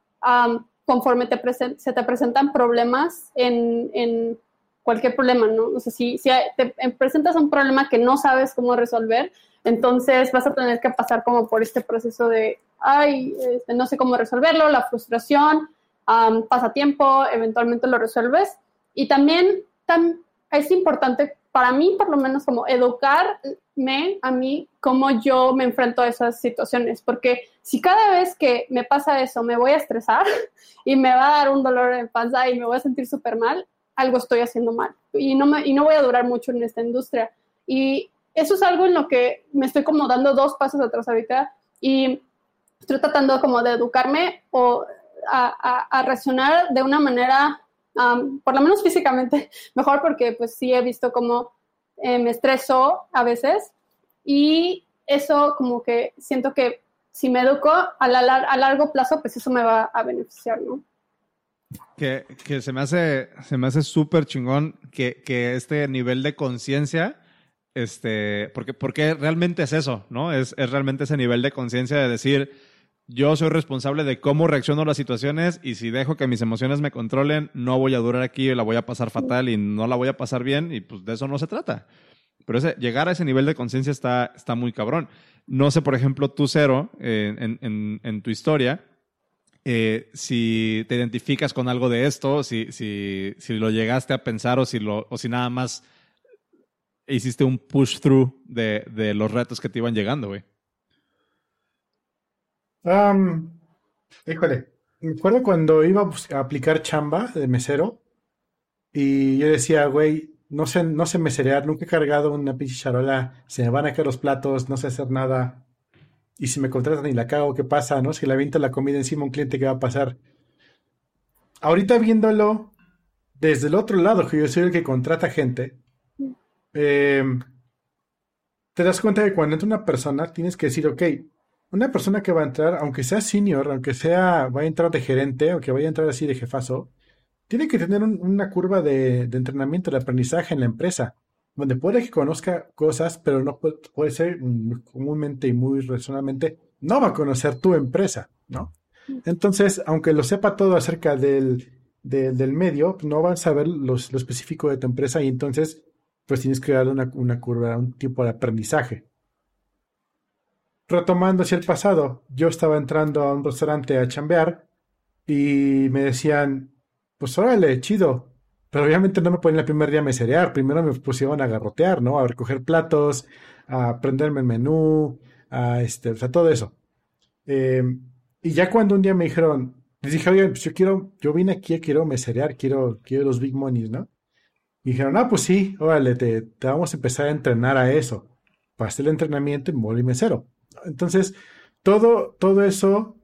conforme te se te presentan problemas en, en cualquier problema, ¿no? O sea, si, te presentas un problema que no sabes cómo resolver, entonces vas a tener que pasar como por este proceso de, ay, este, no sé cómo resolverlo, la frustración, am, pasa tiempo, eventualmente lo resuelves. Y también tam- es importante para mí, por lo menos, como educarme a mí cómo yo me enfrento a esas situaciones, porque si cada vez que me pasa eso me voy a estresar y me va a dar un dolor en panza y me voy a sentir súper mal, algo estoy haciendo mal y no, me, y no voy a durar mucho en esta industria. Y eso es algo en lo que me estoy como dando dos pasos atrás ahorita y estoy tratando como de educarme o a, a, a reaccionar de una manera, um, por lo menos físicamente, mejor porque pues sí he visto como eh, me estreso a veces y eso como que siento que si me educo a, la, a largo plazo, pues eso me va a beneficiar, ¿no? Que, que se me hace se me hace súper chingón que, que este nivel de conciencia este, porque, porque realmente es eso, ¿no? Es, es realmente ese nivel de conciencia de decir, yo soy responsable de cómo reacciono a las situaciones y si dejo que mis emociones me controlen, no voy a durar aquí, la voy a pasar fatal y no la voy a pasar bien y pues de eso no se trata. Pero ese, llegar a ese nivel de conciencia está, está muy cabrón. No sé, por ejemplo, tú, Cero, eh, en, en, en, tu historia, eh, si te identificas con algo de esto, si, si, si lo llegaste a pensar o si, lo, o si nada más hiciste un push-through de, de los retos que te iban llegando, güey. Um, híjole, me acuerdo cuando iba a, aplicar chamba de mesero y yo decía, güey, no sé, no sé meserear, nunca he cargado una pinche charola, se me van a caer los platos, no sé hacer nada. Y si me contratan y la cago, ¿qué pasa? ¿No? Si le aviento la comida encima a un cliente, ¿qué va a pasar? Ahorita viéndolo desde el otro lado, que yo soy el que contrata gente, eh, te das cuenta que cuando entra una persona tienes que decir, ok, una persona que va a entrar, aunque sea senior, aunque sea, vaya a entrar de gerente, o que vaya a entrar así de jefazo, tiene que tener una curva de, entrenamiento, de aprendizaje en la empresa, donde puede que conozca cosas, pero no puede, ser comúnmente y muy razonablemente, no va a conocer tu empresa, ¿no? Entonces, aunque lo sepa todo acerca del, del medio, no van a saber lo específico de tu empresa y entonces, pues tienes que darle una, una curva, un tipo de aprendizaje retomando hacia el pasado, yo estaba entrando a un restaurante a chambear y me decían, pues órale, chido. Pero obviamente no me ponían el primer día a meserear, primero me pusieron a garrotear, ¿no? A recoger platos, a aprenderme el menú, a este, o sea, todo eso. Em, y ya cuando un día me dijeron, les dije, oye, pues yo quiero, yo vine aquí, quiero meserear, quiero, quiero los big monies, ¿no? Y dijeron, ah, pues sí, órale, te, te vamos a empezar a entrenar a eso. Pasé el entrenamiento y me mesero. Entonces, todo, todo eso,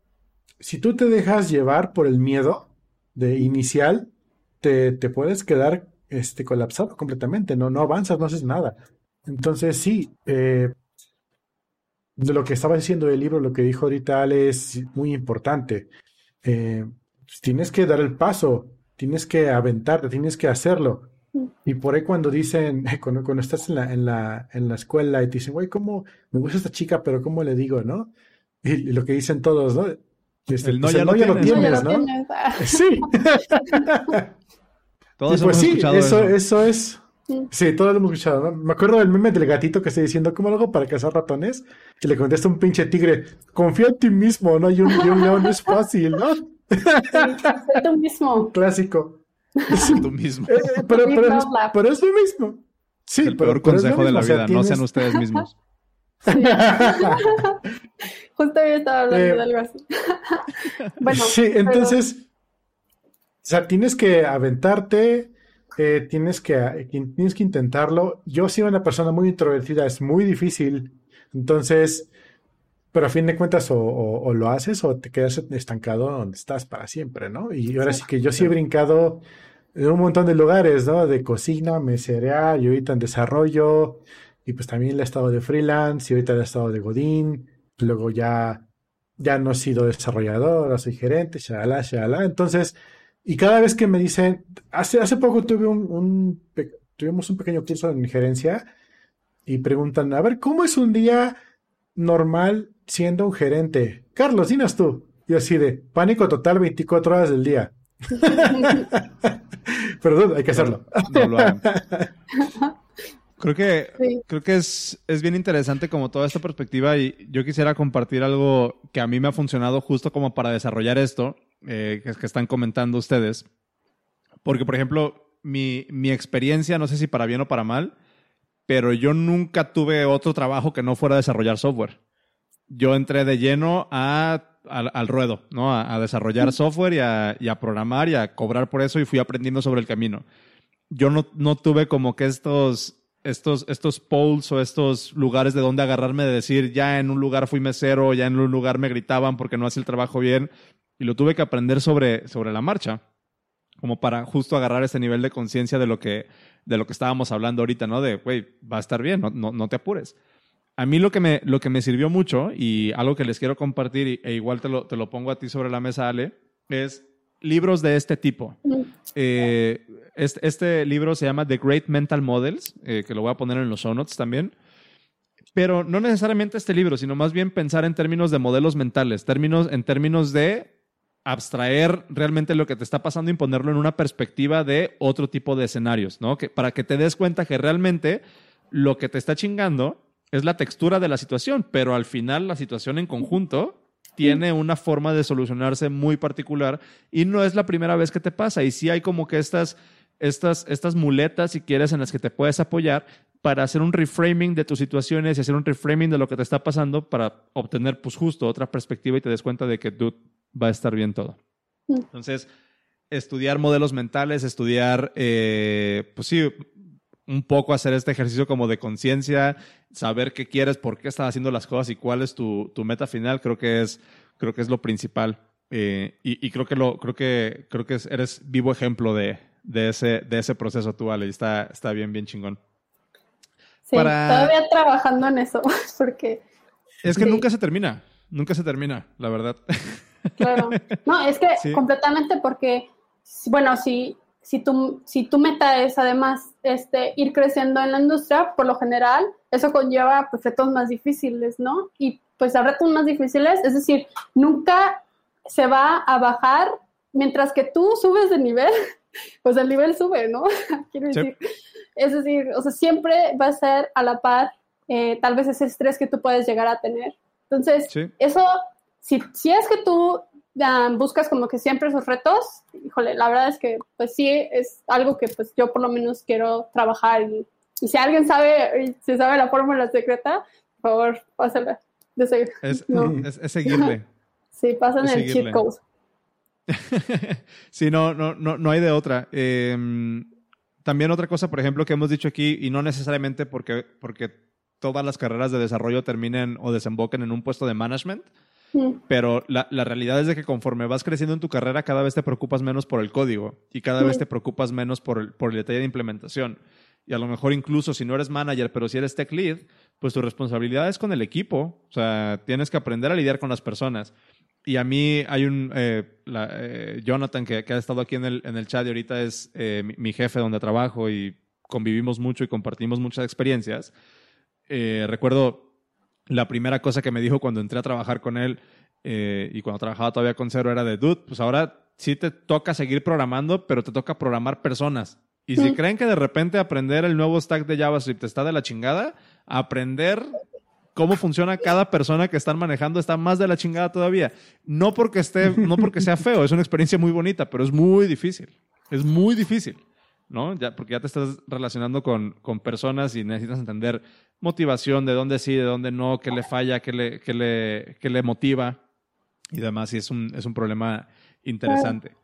si tú te dejas llevar por el miedo de inicial, te, te puedes quedar este, colapsado completamente, no, no avanzas, no haces nada. Entonces, sí, eh, de lo que estaba diciendo el libro, lo que dijo ahorita Ale es muy importante. Eh, pues, tienes que dar el paso, tienes que aventarte, tienes que hacerlo. Y por ahí cuando dicen, cuando, cuando estás en la, en, la, en la escuela y te dicen, güey, ¿cómo me gusta esta chica, pero cómo le digo, no? Y, lo que dicen todos, ¿no? Este, el no, pues ya, lo tienes, ¿no? Sí. Todos pues sí, eso, eso. es. Sí. todos lo hemos escuchado, ¿no? Me acuerdo del meme del gatito que está diciendo, ¿cómo hago para cazar ratones? Que le contesta un pinche tigre, confía en ti mismo, ¿no? Y un, y un león es fácil, ¿no? Sí, tú mismo. Clásico. Es tú mismo. Eh, eh, pero, es, lo mismo. Sí, el peor consejo de la vida, no sean ustedes mismos. Justo había estado hablando de eh, algo así. bueno, sí, entonces, sea, tienes que aventarte, tienes, que, tienes que intentarlo. Yo soy una persona muy introvertida, es muy difícil. Entonces, pero a fin de cuentas o, lo haces o te quedas estancado donde estás para siempre, ¿no? Y ahora sí que yo sí he brincado en un montón de lugares, ¿no? De cocina, mesería, y ahorita en desarrollo, y pues también he estado de freelance, y ahorita he estado de Godín, luego ya, ya no he sido desarrollador, ahora soy gerente, shalala, shalala. Entonces, y cada vez que me dicen, hace, hace poco tuve un, un, tuvimos un pequeño curso en gerencia, y preguntan, a ver, ¿cómo es un día normal siendo un gerente? Carlos, dinos tú. Y así de pánico total 24 horas del día. Perdón, hay que hacerlo. No, lo Creo que, creo que es, es bien interesante como toda esta perspectiva y yo quisiera compartir algo que a mí me ha funcionado justo como para desarrollar esto eh, que, que, están comentando ustedes. Porque, por ejemplo, mi, mi experiencia, no sé si para bien o para mal, pero yo nunca tuve otro trabajo que no fuera desarrollar software. Yo entré de lleno a, al, ruedo, ¿no? A, desarrollar software y a, y a, programar y a cobrar por eso y fui aprendiendo sobre el camino. Yo no, no tuve como que estos, estos, estos polls o estos lugares de donde agarrarme de decir, ya en un lugar fui mesero, ya en un lugar me gritaban porque no hacía el trabajo bien. Y lo tuve que aprender sobre, sobre la marcha, como para justo agarrar ese nivel de conciencia de lo que de lo que estábamos hablando ahorita, ¿no? De, güey, va a estar bien, no, no, te apures. A mí lo que, me, lo que me sirvió mucho y algo que les quiero compartir, e igual te lo, te lo pongo a ti sobre la mesa, Ale, es libros de este tipo. Eh, este, este libro se llama The Great Mental Models, eh, que lo voy a poner en los show notes también. Pero no necesariamente este libro, sino más bien pensar en términos de modelos mentales, términos, en términos de abstraer realmente lo que te está pasando y ponerlo en una perspectiva de otro tipo de escenarios, ¿no? Que, para que te des cuenta que realmente lo que te está chingando es la textura de la situación, pero al final la situación en conjunto tiene una forma de solucionarse muy particular y no es la primera vez que te pasa. Y sí hay como que estas, estas, estas muletas, si quieres, en las que te puedes apoyar para hacer un reframing de tus situaciones y hacer un reframing de lo que te está pasando para obtener, pues justo, otra perspectiva y te des cuenta de que tú va a estar bien todo. Entonces, estudiar modelos mentales, estudiar, eh, pues sí, un poco hacer este ejercicio como de conciencia, saber qué quieres, por qué estás haciendo las cosas y cuál es tu, tu meta final, creo que es, creo que es lo principal. Eh, y, y, creo que lo, creo que, creo que eres vivo ejemplo de, de, ese, de ese proceso tú, Ale, y está, está bien, bien chingón. Sí, Para... todavía trabajando en eso, porque... Es que sí. nunca se termina, nunca se termina, la verdad. Claro. No, es que sí. completamente porque, bueno, si, si, tu, si tu meta es además este, ir creciendo en la industria, por lo general, eso conlleva pues, retos más difíciles, ¿no? Y pues a retos más difíciles, es decir, nunca se va a bajar mientras que tú subes de nivel, pues el nivel sube, ¿no? Quiero decir, sí. es decir, o sea, siempre va a ser a la par eh, tal vez ese estrés que tú puedes llegar a tener. Entonces, sí. eso si, si es que tú um, buscas como que siempre esos retos, híjole, la verdad es que pues sí es algo que pues yo por lo menos quiero trabajar y, y si alguien sabe, si sabe la fórmula secreta, por favor, pásala. Es, no. es, es, seguirle. sí, pasan el cheat code. sí, no, no, no, no hay de otra. Eh, también otra cosa, por ejemplo, que hemos dicho aquí, y no necesariamente porque, porque todas las carreras de desarrollo terminen o desemboquen en un puesto de management, pero la, la, realidad es de que conforme vas creciendo en tu carrera, cada vez te preocupas menos por el código y cada vez te preocupas menos por el, por el detalle de implementación. Y a lo mejor incluso si no eres manager, pero si eres tech lead, pues tu responsabilidad es con el equipo. O sea, tienes que aprender a lidiar con las personas. Y a mí hay un, eh, la, eh, Jonathan, que, que, ha estado aquí en el, en el chat y ahorita es eh, mi, mi, jefe donde trabajo y convivimos mucho y compartimos muchas experiencias. Eh, recuerdo la primera cosa que me dijo cuando entré a trabajar con él eh, y cuando trabajaba todavía con Cero era de, dude, pues ahora sí te toca seguir programando, pero te toca programar personas. Y si creen que de repente aprender el nuevo stack de JavaScript está de la chingada, aprender cómo funciona cada persona que están manejando está más de la chingada todavía. No porque esté, no porque sea feo, es una experiencia muy bonita, pero es muy difícil. Es muy difícil. ¿no? Ya, porque ya te estás relacionando con, con, personas y necesitas entender motivación, de dónde sí, de dónde no, qué le falla, qué le, qué le, qué le motiva y demás. Y es un, es un problema interesante.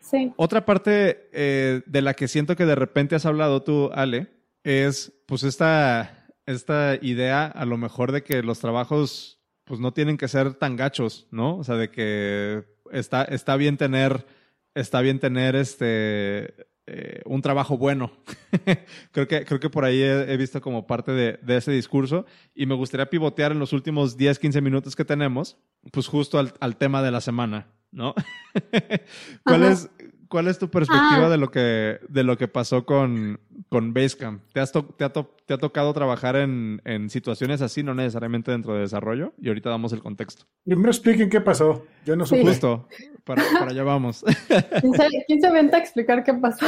Sí. Otra parte eh, de la que siento que de repente has hablado tú, Ale, es pues esta, esta idea a lo mejor de que los trabajos pues no tienen que ser tan gachos, ¿no? O sea, de que está, está bien tener, está bien tener este eh, un trabajo bueno. creo, que, creo que por ahí he, he visto como parte de, de, ese discurso y me gustaría pivotear en los últimos 10, 15 minutos que tenemos, pues justo al, al tema de la semana, ¿no? ¿Cuál, es, ¿Cuál es tu perspectiva ah. de, lo que, de lo que pasó con, con Basecamp? ¿Te, has to, te, ha to, ¿Te ha tocado trabajar en, en situaciones así, no necesariamente dentro de desarrollo? Y ahorita damos el contexto. Primero expliquen qué pasó. Yo no supe. Sí. Justo, para, para allá vamos. ¿Quién se, ¿Quién se avienta a explicar qué pasó?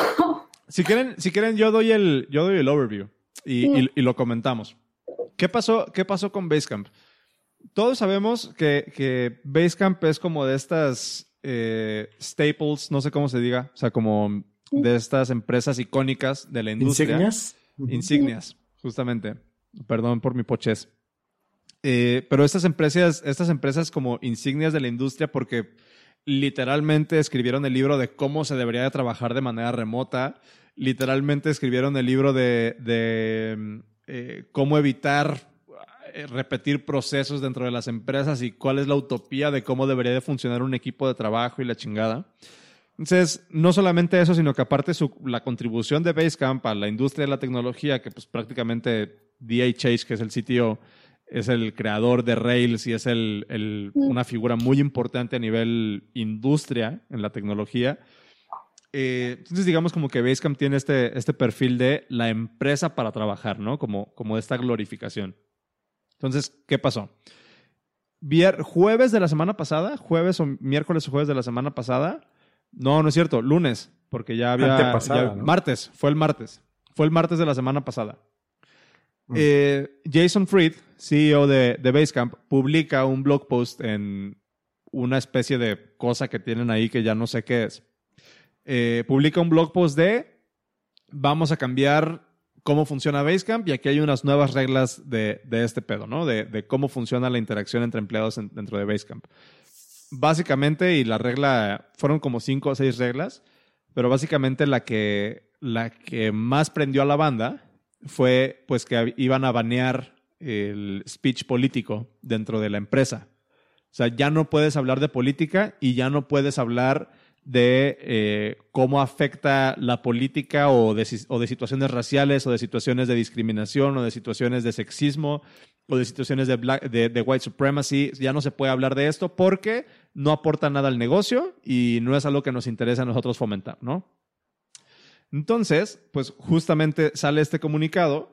Si quieren, si quieren yo, doy el, yo doy el overview y, mm. y, y lo comentamos. ¿Qué pasó, ¿Qué pasó con Basecamp? Todos sabemos que, que Basecamp es como de estas eh, staples, no sé cómo se diga, o sea, como de estas empresas icónicas de la industria. Insignias. Insignias, justamente. Perdón por mi poches. Eh, pero estas empresas, estas empresas como insignias de la industria, porque literalmente escribieron el libro de cómo se debería de trabajar de manera remota, literalmente escribieron el libro de, de eh, cómo evitar eh, repetir procesos dentro de las empresas y cuál es la utopía de cómo debería de funcionar un equipo de trabajo y la chingada. Entonces, no solamente eso, sino que aparte su, la contribución de Basecamp a la industria de la tecnología, que pues prácticamente. Chase, que es el sitio, es el creador de Rails y es el, el, una figura muy importante a nivel industria en la tecnología, eh, entonces digamos como que Basecamp tiene este, este perfil de la empresa para trabajar, ¿no? Como, como esta glorificación. Entonces, ¿qué pasó? Vier- jueves de la semana pasada, jueves o miércoles o jueves de la semana pasada, no, no es cierto, lunes, porque ya había... Ya- ¿no? Martes, fue el martes. Fue el martes de la semana pasada. Mm. Eh, Jason Fried, CEO de, de Basecamp, publica un blog post en una especie de cosa que tienen ahí que ya no sé qué es. Eh, publica un blog post de vamos a cambiar cómo funciona Basecamp y aquí hay unas nuevas reglas de, de este pedo, ¿no? De, de cómo funciona la interacción entre empleados en- dentro de Basecamp. Básicamente, y la regla, fueron como cinco o seis reglas, pero básicamente la que, la que más prendió a la banda fue pues que iban a banear el speech político dentro de la empresa. O sea, ya no puedes hablar de política y ya no puedes hablar de eh, cómo afecta la política o de, si- o de situaciones raciales o de situaciones de discriminación o de situaciones de sexismo o de situaciones de, black- de, white supremacy. Ya no se puede hablar de esto porque no aporta nada al negocio y no es algo que nos interesa a nosotros fomentar, ¿no? Entonces, pues justamente sale este comunicado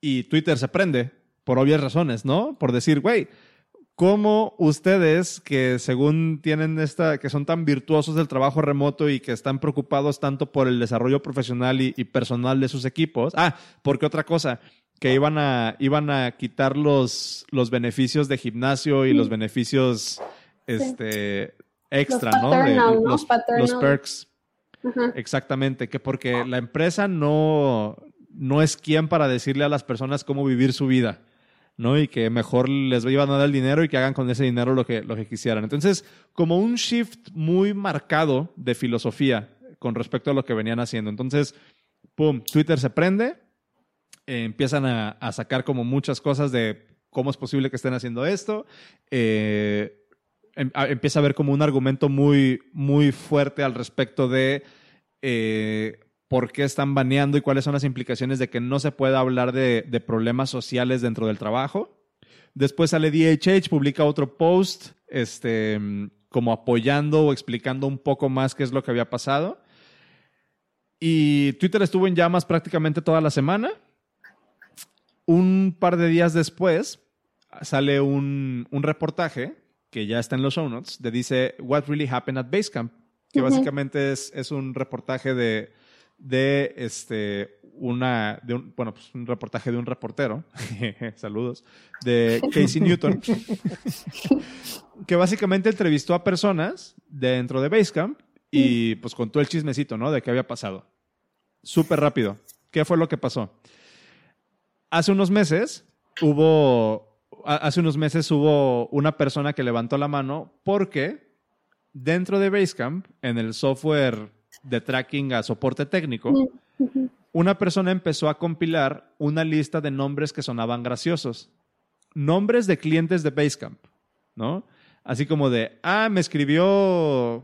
y Twitter se prende por obvias razones, ¿no? Por decir, güey, ¿cómo ustedes que según tienen esta, que son tan virtuosos del trabajo remoto y que están preocupados tanto por el desarrollo profesional y, y personal de sus equipos? Ah, porque otra cosa, que iban a, iban a quitar los, los beneficios de gimnasio y los beneficios este, extra, Los ¿no? De- paternal, ¿no? los, perks. Exactamente, que porque la empresa no, no es quien para decirle a las personas cómo vivir su vida, ¿no? Y que mejor les iban a dar el dinero y que hagan con ese dinero lo que, lo que quisieran. Entonces, como un shift muy marcado de filosofía con respecto a lo que venían haciendo. Entonces, pum, Twitter se prende, eh, empiezan a, sacar como muchas cosas de cómo es posible que estén haciendo esto. Eh, em- empieza a haber como un argumento muy, muy fuerte al respecto de eh, por qué están baneando y cuáles son las implicaciones de que no se pueda hablar de, de problemas sociales dentro del trabajo. Después sale DHH, publica otro post este, como apoyando o explicando un poco más qué es lo que había pasado. Y Twitter estuvo en llamas prácticamente toda la semana. Un par de días después sale un, un reportaje que ya está en los show notes, de dice What Really Happened at Basecamp, que básicamente es, es un reportaje de, de este una de un, bueno pues un reportaje de un reportero. Saludos. De Casey Newton. Que básicamente entrevistó a personas dentro de Basecamp y pues contó el chismecito no de qué había pasado. Súper rápido. Qué fue lo que pasó hace unos meses hubo hace unos meses hubo una persona que levantó la mano porque dentro de Basecamp en el software de tracking a soporte técnico una persona empezó a compilar una lista de nombres que sonaban graciosos. Nombres de clientes de Basecamp, ¿no? Así como de, ah, me escribió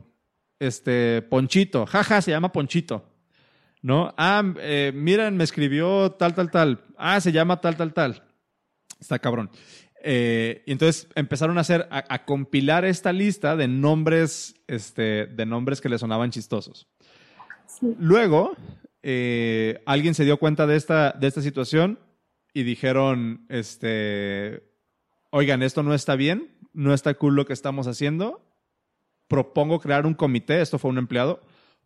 este Ponchito, jaja, se llama Ponchito, ¿no? Ah, eh, miren, me escribió tal, tal, tal, ah, se llama tal, tal, tal. Está cabrón. Eh, y entonces empezaron a hacer, a, a compilar esta lista de nombres, este, de nombres que le sonaban chistosos. Sí. Luego, eh, alguien se dio cuenta de esta, de esta situación y dijeron, este, oigan, esto no está bien, no está cool lo que estamos haciendo. Propongo crear un comité, esto fue un empleado,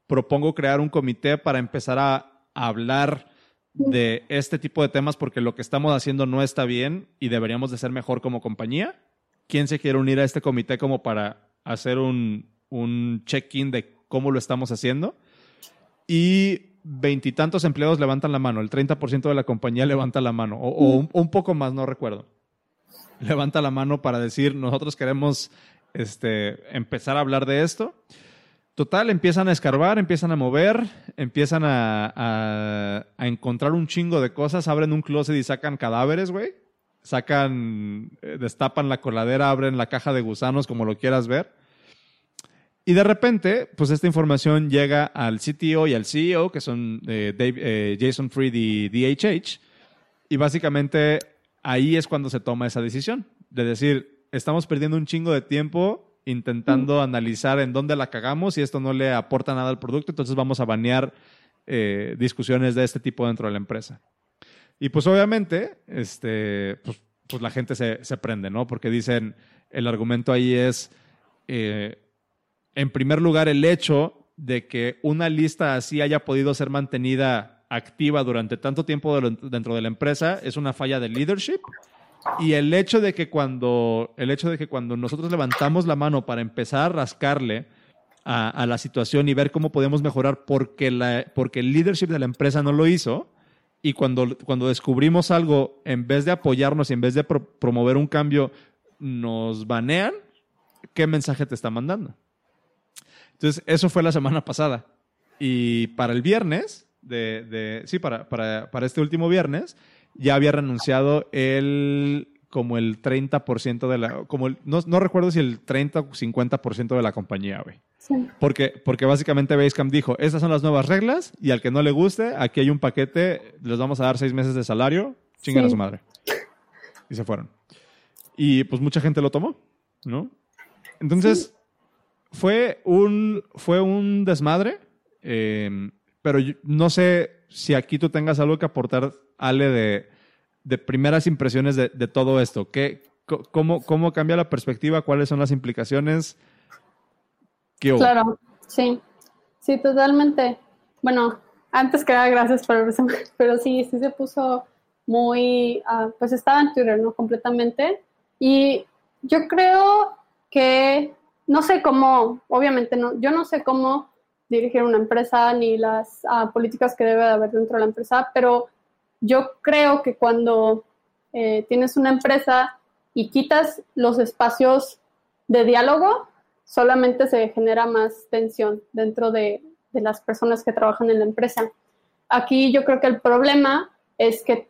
propongo crear un comité para empezar a, a hablar de este tipo de temas porque lo que estamos haciendo no está bien y deberíamos de ser mejor como compañía. ¿Quién se quiere unir a este comité como para hacer un, un check-in de cómo lo estamos haciendo? y veintitantos empleados levantan la mano, el 30% de la compañía levanta la mano, o, o un, un poco más, no recuerdo. Levanta la mano para decir, nosotros queremos este, empezar a hablar de esto. Total, empiezan a escarbar, empiezan a mover, empiezan a, a- encontrar un chingo de cosas, abren un closet y sacan cadáveres, güey. Sacan, eh, destapan la coladera, abren la caja de gusanos, como lo quieras ver. Y de repente, pues esta información llega al CTO y al CEO, que son eh, eh, Jason Fried y DHH, y básicamente ahí es cuando se toma esa decisión, de decir, estamos perdiendo un chingo de tiempo intentando analizar en dónde la cagamos y esto no le aporta nada al producto, entonces vamos a banear eh, discusiones de este tipo dentro de la empresa. Y pues obviamente, este, pues, pues la gente se, se, prende, ¿no? Porque dicen, el argumento ahí es, eh, en primer lugar, el hecho de que una lista así haya podido ser mantenida activa durante tanto tiempo dentro de la empresa es una falla de leadership. Y el hecho de que cuando, el hecho de que cuando nosotros levantamos la mano para empezar a rascarle a, la situación y ver cómo podemos mejorar porque, la, porque el leadership de la empresa no lo hizo, y cuando, cuando descubrimos algo, en vez de apoyarnos y en vez de promover un cambio, nos banean, ¿qué mensaje te está mandando? Entonces, eso fue la semana pasada. Y para el viernes, de, de sí, para, para, para, este último viernes, ya había renunciado el como el 30% de la, como no, no, recuerdo si el 30 o 50% de la compañía, güey. Sí. Porque, porque básicamente Basecamp dijo, estas son las nuevas reglas y al que no le guste, aquí hay un paquete, les vamos a dar seis meses de salario, chingan a su madre. Y se fueron. Y pues mucha gente lo tomó, ¿no? Entonces, fue, un, fue un desmadre, eh, pero no sé si aquí tú tengas algo que aportar, Ale, de de primeras impresiones de, todo esto. ¿Qué, cómo, ¿Cómo cambia la perspectiva? ¿Cuáles son las implicaciones? ¿Qué Claro, sí, sí, totalmente. Bueno, antes que nada, gracias por pero sí, sí se puso muy, ah, pues estaba en Twitter, ¿no? Completamente. Y yo creo que, no sé cómo, obviamente no, yo no sé cómo dirigir una empresa ni las ah, políticas que debe haber dentro de la empresa, pero yo creo que cuando eh, tienes una empresa y quitas los espacios de diálogo, solamente se genera más tensión dentro de, las personas que trabajan en la empresa. Aquí yo creo que el problema es que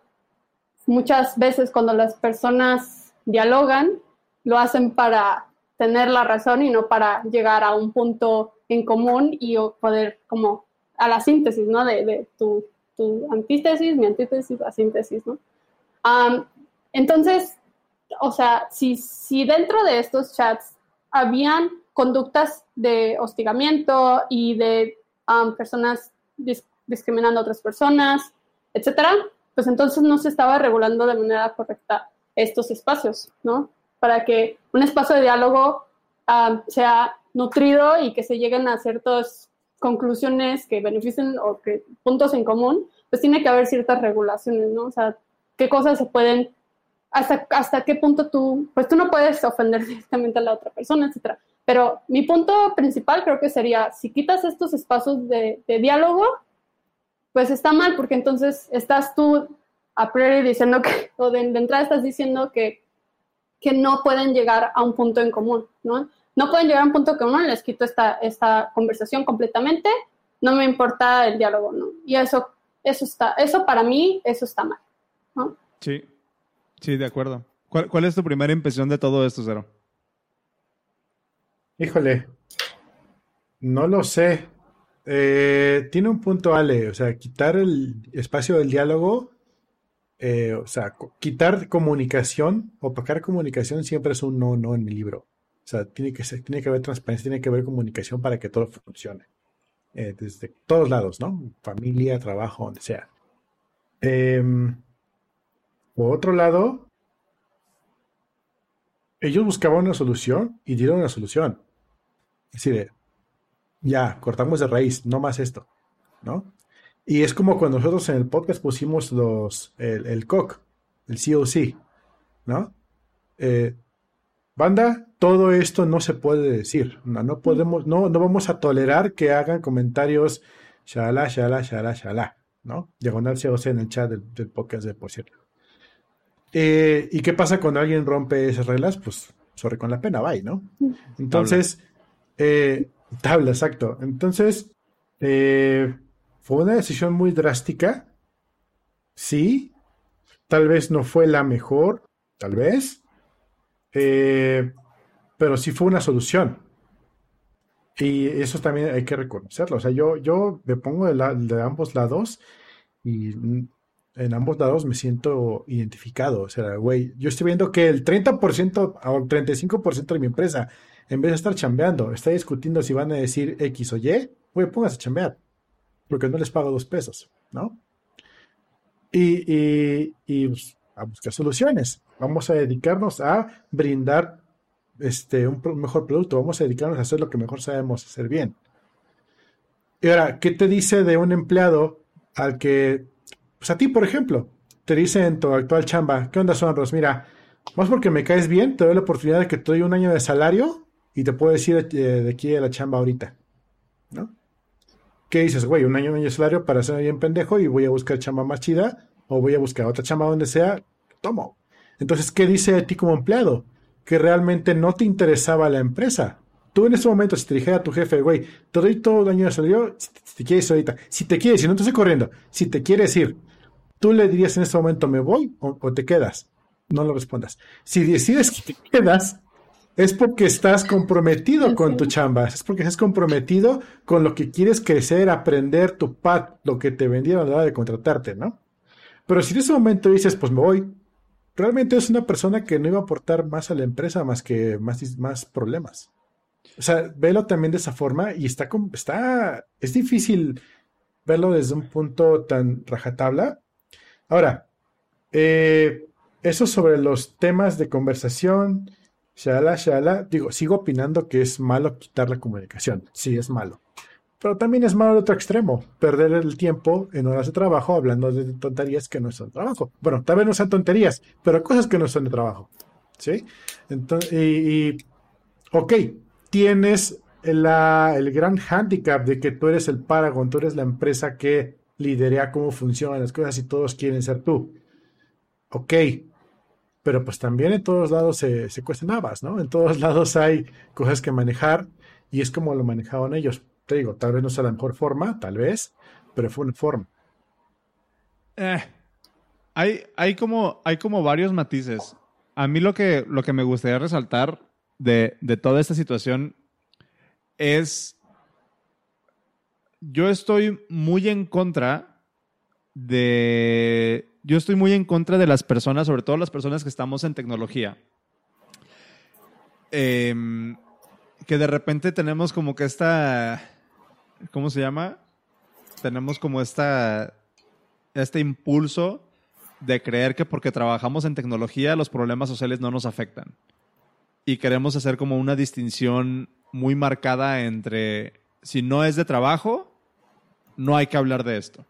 muchas veces cuando las personas dialogan, lo hacen para tener la razón y no para llegar a un punto en común y poder como a la síntesis, ¿no? De, de tu tu antítesis, mi antítesis, la síntesis, ¿no? entonces, o sea, si, si dentro de estos chats habían conductas de hostigamiento y de personas discriminando a otras personas, etcétera, pues entonces no se estaba regulando de manera correcta estos espacios, ¿no? Para que un espacio de diálogo sea nutrido y que se lleguen a ciertos conclusiones que beneficien o que puntos en común, pues tiene que haber ciertas regulaciones, ¿no? O sea, qué cosas se pueden, hasta, hasta qué punto tú, pues tú no puedes ofender directamente a la otra persona, etcétera. Pero mi punto principal creo que sería, si quitas estos espacios de, diálogo, pues está mal, porque entonces estás tú a priori diciendo que, o de, de entrada estás diciendo que, que no pueden llegar a un punto en común, ¿no? No pueden llegar a un punto que uno les quito esta, esta conversación completamente, no me importa el diálogo, ¿no? Y eso, eso está, eso para mí, eso está mal, ¿no? Sí, sí, de acuerdo. ¿Cuál, es tu primera impresión de todo esto, Cero? Híjole, no lo sé. Eh, tiene un punto, Ale, o sea, quitar el espacio del diálogo, eh, o sea, quitar comunicación, opacar comunicación siempre es un no, no en mi libro. Sea, tiene que, ser, que haber transparencia, tiene que haber comunicación para que todo funcione. Eh, desde todos lados, ¿no? Familia, trabajo, donde sea. Em, por otro lado, ellos buscaban una solución y dieron una solución. Es decir, ya, cortamos de raíz, no más esto, ¿no? Y es como cuando nosotros en el podcast pusimos los, el, el COC, el COC, ¿no? Eh, Banda, todo esto no se puede decir. No, podemos, no, no vamos a tolerar que hagan comentarios shala, shala, shala, shala, ¿no? Diagonal COC en el chat del, podcast de por cierto. Eh, ¿Y qué pasa cuando alguien rompe esas reglas? Pues sobre con la pena, bye, ¿no? Entonces, tabla, eh, tabla exacto. Entonces, eh, fue una decisión muy drástica. Sí, tal vez no fue la mejor, tal vez, eh, pero sí fue una solución. Y eso también hay que reconocerlo. O sea, yo, yo me pongo de, ambos lados y en ambos lados me siento identificado. O sea, güey, yo estoy viendo que el 30% o 35% de mi empresa en vez de estar chambeando, está discutiendo si van a decir X o Y, güey, póngase a chambear, porque no les pago dos pesos, ¿no? Y, y, y pues, a buscar soluciones. Vamos a dedicarnos a brindar este, un mejor producto, vamos a dedicarnos a hacer lo que mejor sabemos hacer bien. Y ahora, ¿qué te dice de un empleado al que, pues a ti, por ejemplo, te dice en tu actual chamba, ¿qué onda, Sonros? Mira, más porque me caes bien, te doy la oportunidad de que te doy un año de salario y te puedo decir eh, de aquí de la chamba ahorita, ¿no? ¿Qué dices, güey? Un año, un año de salario para ser bien pendejo y voy a buscar chamba más chida o voy a buscar otra chamba donde sea, tomo. Entonces, ¿qué dice de ti como empleado? Que realmente no te interesaba la empresa. Tú en ese momento, si te dijera a tu jefe, güey, te doy todo el año de salario, si te, si te quieres ir ahorita, si te quieres, si no te estoy corriendo, si te quieres ir, tú le dirías en ese momento, ¿me voy o, o te quedas? No lo respondas. Si decides que te quedas, es porque estás comprometido con tu chamba, es porque estás comprometido con lo que quieres crecer, aprender, tu pad, lo que te vendieron a la hora de contratarte, ¿no? Pero si en ese momento dices, pues me voy, realmente es una persona que no iba a aportar más a la empresa más que más, más problemas. O sea, velo también de esa forma y está, está, es difícil verlo desde un punto tan rajatabla. Ahora, eh, eso sobre los temas de conversación, shala, shala, digo, sigo opinando que es malo quitar la comunicación. Sí, es malo. Pero también es malo el otro extremo, perder el tiempo en horas de trabajo hablando de tonterías que no son trabajo. Bueno, tal vez no sean tonterías, pero cosas que no son de trabajo. ¿Sí? Entonces, y, ok, tienes el gran handicap de que tú eres el Paragon, tú eres la empresa que liderea cómo funcionan las cosas y todos quieren ser tú. Ok, pero pues también en todos lados se, se cuestan habas, ¿no? En todos lados hay cosas que manejar y es como lo manejaban ellos. Digo, tal vez no sea la mejor forma, tal vez, pero fue una forma. Eh, hay, hay, como, hay como varios matices. A mí lo que, lo que me gustaría resaltar de, de toda esta situación es, yo estoy muy en contra de, yo estoy muy en contra de las personas, sobre todo las personas que estamos en tecnología, em, que de repente tenemos como que esta, ¿cómo se llama? Tenemos como esta, este impulso de creer que porque trabajamos en tecnología los problemas sociales no nos afectan. Y queremos hacer como una distinción muy marcada entre si no es de trabajo, no hay que hablar de esto.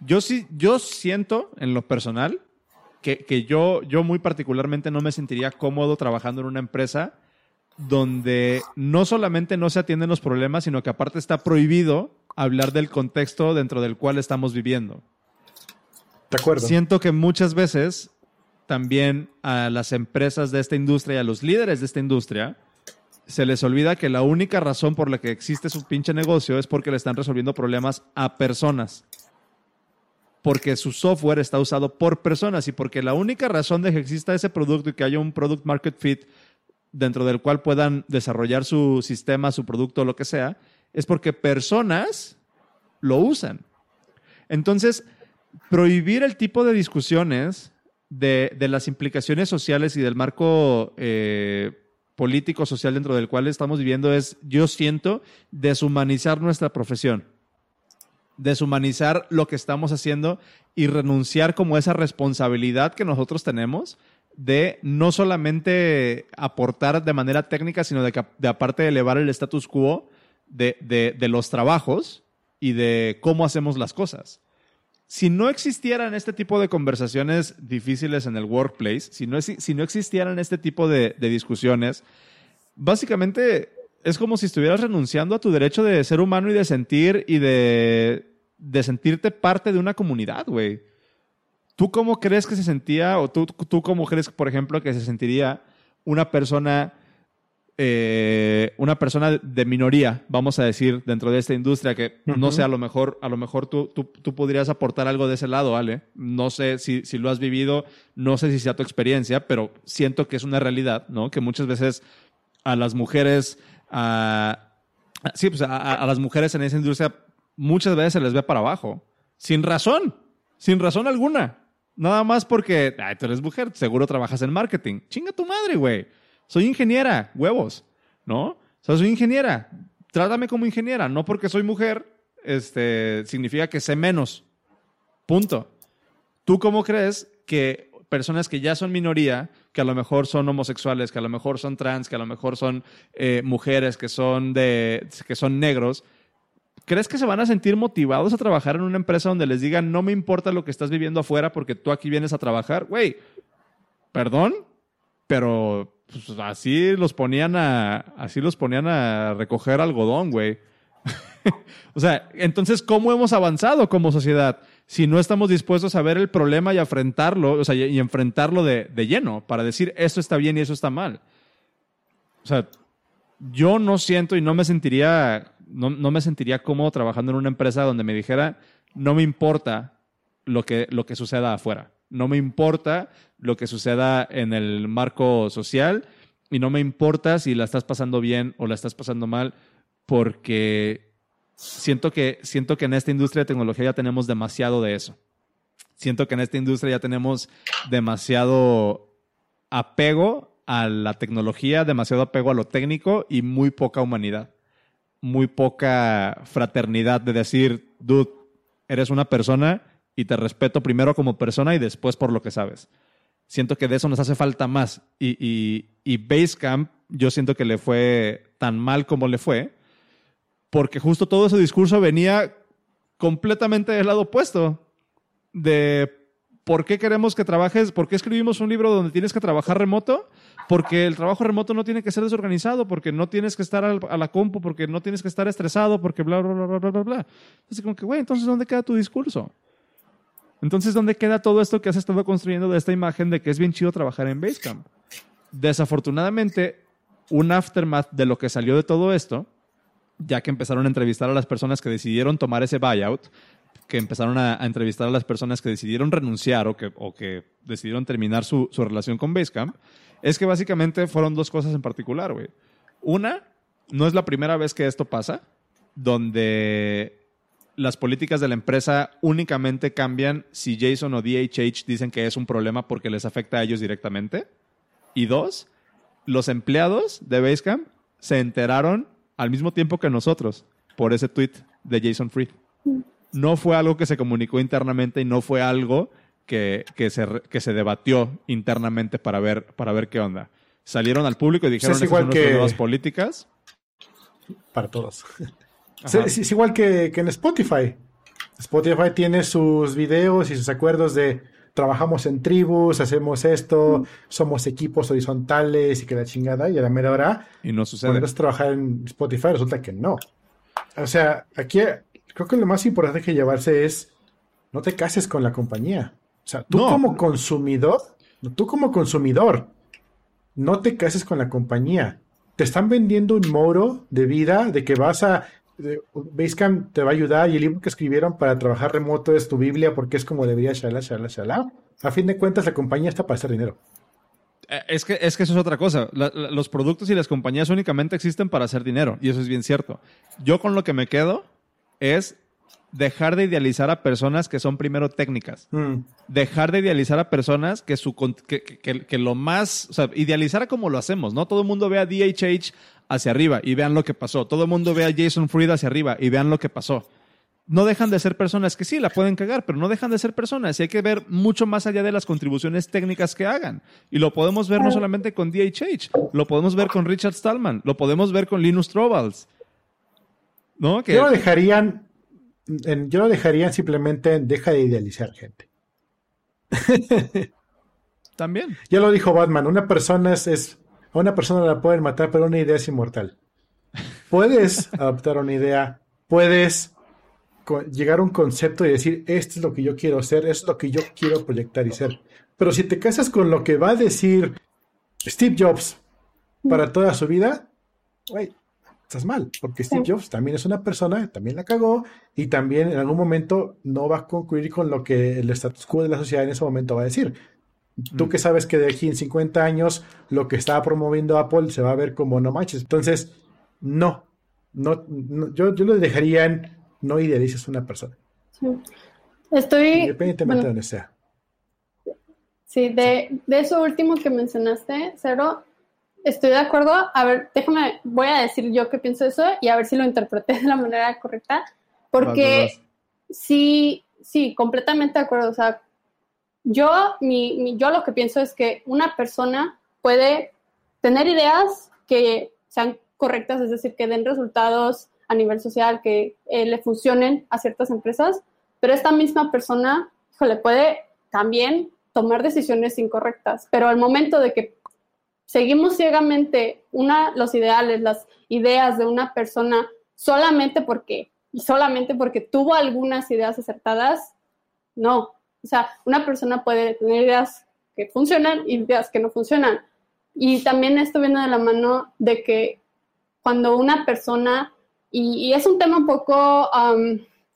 Yo sí, yo siento en lo personal que, que yo, yo muy particularmente no me sentiría cómodo trabajando en una empresa donde no solamente no se atienden los problemas, sino que aparte está prohibido hablar del contexto dentro del cual estamos viviendo. De acuerdo. Siento que muchas veces también a las empresas de esta industria y a los líderes de esta industria se les olvida que la única razón por la que existe su pinche negocio es porque le están resolviendo problemas a personas. Porque su software está usado por personas y porque la única razón de que exista ese producto y que haya un product market fit dentro del cual puedan desarrollar su sistema, su producto, lo que sea, es porque personas lo usan. Entonces, prohibir el tipo de discusiones de, de las implicaciones sociales y del marco eh, político social dentro del cual estamos viviendo es, yo siento, deshumanizar nuestra profesión. Deshumanizar lo que estamos haciendo y renunciar como esa responsabilidad que nosotros tenemos de no solamente aportar de manera técnica, sino de, aparte de elevar el status quo de, de- de los trabajos y de cómo hacemos las cosas. Si no existieran este tipo de conversaciones difíciles en el workplace, si no, si no existieran este tipo de, de discusiones, básicamente es como si estuvieras renunciando a tu derecho de ser humano y de sentir y de, de sentirte parte de una comunidad, güey. ¿Tú cómo crees que se sentía, o tú, tú cómo crees, por ejemplo, que se sentiría una persona, eh, una persona de minoría, vamos a decir, dentro de esta industria, que no sé, a lo mejor, a lo mejor tú, tú, tú podrías aportar algo de ese lado, Ale. No sé si, si lo has vivido, no sé si sea tu experiencia, pero siento que es una realidad, ¿no? Que muchas veces a las mujeres, a, sí, pues a, a- a las mujeres en esa industria muchas veces se les ve para abajo, sin razón, sin razón alguna. Nada más porque, ay, tú eres mujer, seguro trabajas en marketing. Chinga tu madre, güey. Soy ingeniera, huevos. ¿no? O sea, soy ingeniera. Trátame como ingeniera. No porque soy mujer, este, significa que sé menos. Punto. ¿Tú cómo crees que personas que ya son minoría, que a lo mejor son homosexuales, que a lo mejor son trans, que a lo mejor son eh, mujeres, que son, de, que son negros, ¿crees que se van a sentir motivados a trabajar en una empresa donde les digan, no me importa lo que estás viviendo afuera porque tú aquí vienes a trabajar? Güey, perdón, pero pues, así los ponían a, así los ponían a recoger algodón, güey. o sea, entonces, ¿cómo hemos avanzado como sociedad? Si no estamos dispuestos a ver el problema y enfrentarlo, o sea, y enfrentarlo de, de lleno para decir esto está bien y eso está mal. O sea, yo no siento y no me sentiría, no, no me sentiría cómodo trabajando en una empresa donde me dijera, no me importa lo que, lo que suceda afuera. No me importa lo que suceda en el marco social y no me importa si la estás pasando bien o la estás pasando mal, porque siento que, siento que en esta industria de tecnología ya tenemos demasiado de eso. Siento que en esta industria ya tenemos demasiado apego a la tecnología, demasiado apego a lo técnico y muy poca humanidad. Muy poca fraternidad de decir, dude, eres una persona y te respeto primero como persona y después por lo que sabes. Siento que de eso nos hace falta más. Y, y, y Basecamp, yo siento que le fue tan mal como le fue, porque justo todo ese discurso venía completamente del lado opuesto. De por qué queremos que trabajes, por qué escribimos un libro donde tienes que trabajar remoto, porque el trabajo remoto no tiene que ser desorganizado, porque no tienes que estar a la compu, porque no tienes que estar estresado, porque bla, bla, bla, bla, bla, bla, bla. Entonces, como que, güey, entonces, ¿dónde queda tu discurso? Entonces, ¿dónde queda todo esto que has estado construyendo de esta imagen de que es bien chido trabajar en Basecamp? Desafortunadamente, un aftermath de lo que salió de todo esto, ya que empezaron a entrevistar a las personas que decidieron tomar ese buyout, que empezaron a, a entrevistar a las personas que decidieron renunciar o que, o que decidieron terminar su, su relación con Basecamp, es que básicamente fueron dos cosas en particular, güey. Una, no es la primera vez que esto pasa, donde las políticas de la empresa únicamente cambian si Jason o DHH dicen que es un problema porque les afecta a ellos directamente. Y dos, los empleados de Basecamp se enteraron al mismo tiempo que nosotros por ese tweet de Jason Fried. No fue algo que se comunicó internamente y no fue algo que, que, se, que se debatió internamente para ver, para ver qué onda. Salieron al público y dijeron es "Estas igual que- nuevas políticas. Para todos. Ajá. Es, es igual que, que en Spotify. Spotify tiene sus videos y sus acuerdos de trabajamos en tribus, hacemos esto, somos equipos horizontales y que la chingada, y a la mera hora, Y no sucede. cuando trabajar en Spotify, resulta que no. O sea, aquí creo que lo más importante que llevarse es no te cases con la compañía. O sea, tú No. como consumidor, tú como consumidor, no te cases con la compañía. Te están vendiendo un moro de vida de que vas a de- Basecamp te va a ayudar y el libro que escribieron para trabajar remoto es tu Biblia porque es como debería, shala. A fin de cuentas, la compañía está para hacer dinero. Eh, Es que, es que eso es otra cosa. La- la- los productos y las compañías únicamente existen para hacer dinero. Y eso es bien cierto. Yo con lo que me quedo es dejar de idealizar a personas que son primero técnicas. Mm. Dejar de idealizar a personas que, su, que, que- lo más... O sea, idealizar a como lo hacemos, ¿no? Todo el mundo ve a DHH hacia arriba y vean lo que pasó. Todo el mundo ve a Jason Fried hacia arriba y vean lo que pasó. No dejan de ser personas que sí, la pueden cagar, pero no dejan de ser personas y hay que ver mucho más allá de las contribuciones técnicas que hagan. Y lo podemos ver no solamente con DHH, lo podemos ver con Richard Stallman, lo podemos ver con Linus Torvalds. ¿No? Que, Yo lo dejarían, en- yo lo dejarían simplemente en deja de idealizar gente. También. Ya lo dijo Batman, una persona es, es- a una persona la pueden matar, pero una idea es inmortal. Puedes adoptar una idea, puedes llegar a un concepto y decir, esto es lo que yo quiero ser, esto es lo que yo quiero proyectar y ser. Pero si te casas con lo que va a decir Steve Jobs para toda su vida, güey, estás mal, porque Steve Sí. Jobs también es una persona, también la cagó y también en algún momento no va a concluir con lo que el status quo de la sociedad en ese momento va a decir. Tú que sabes que de aquí en 50 años lo que estaba promoviendo Apple se va a ver como no manches. Entonces, no. no, no- yo, yo lo dejaría en no idealices una persona, Sí. Estoy. independientemente bueno, de donde sea. Sí, de, de eso último que mencionaste, Cero, estoy de acuerdo. A ver, déjame, voy a decir yo qué pienso de eso y a ver si lo interpreté de la manera correcta. Porque Vas, vas, sí, sí, completamente de acuerdo. O sea, yo, mi, mi- yo lo que pienso es que una persona puede tener ideas que sean correctas, es decir, que den resultados a nivel social, que eh, le funcionen a ciertas empresas, pero esta misma persona, híjole, puede también tomar decisiones incorrectas. Pero al momento de que seguimos ciegamente una, los ideales, las ideas de una persona solamente porque, solamente porque tuvo algunas ideas acertadas, no. O sea, una persona puede tener ideas que funcionan y ideas que no funcionan. Y también esto viene de la mano de que cuando una persona, y, es un tema un poco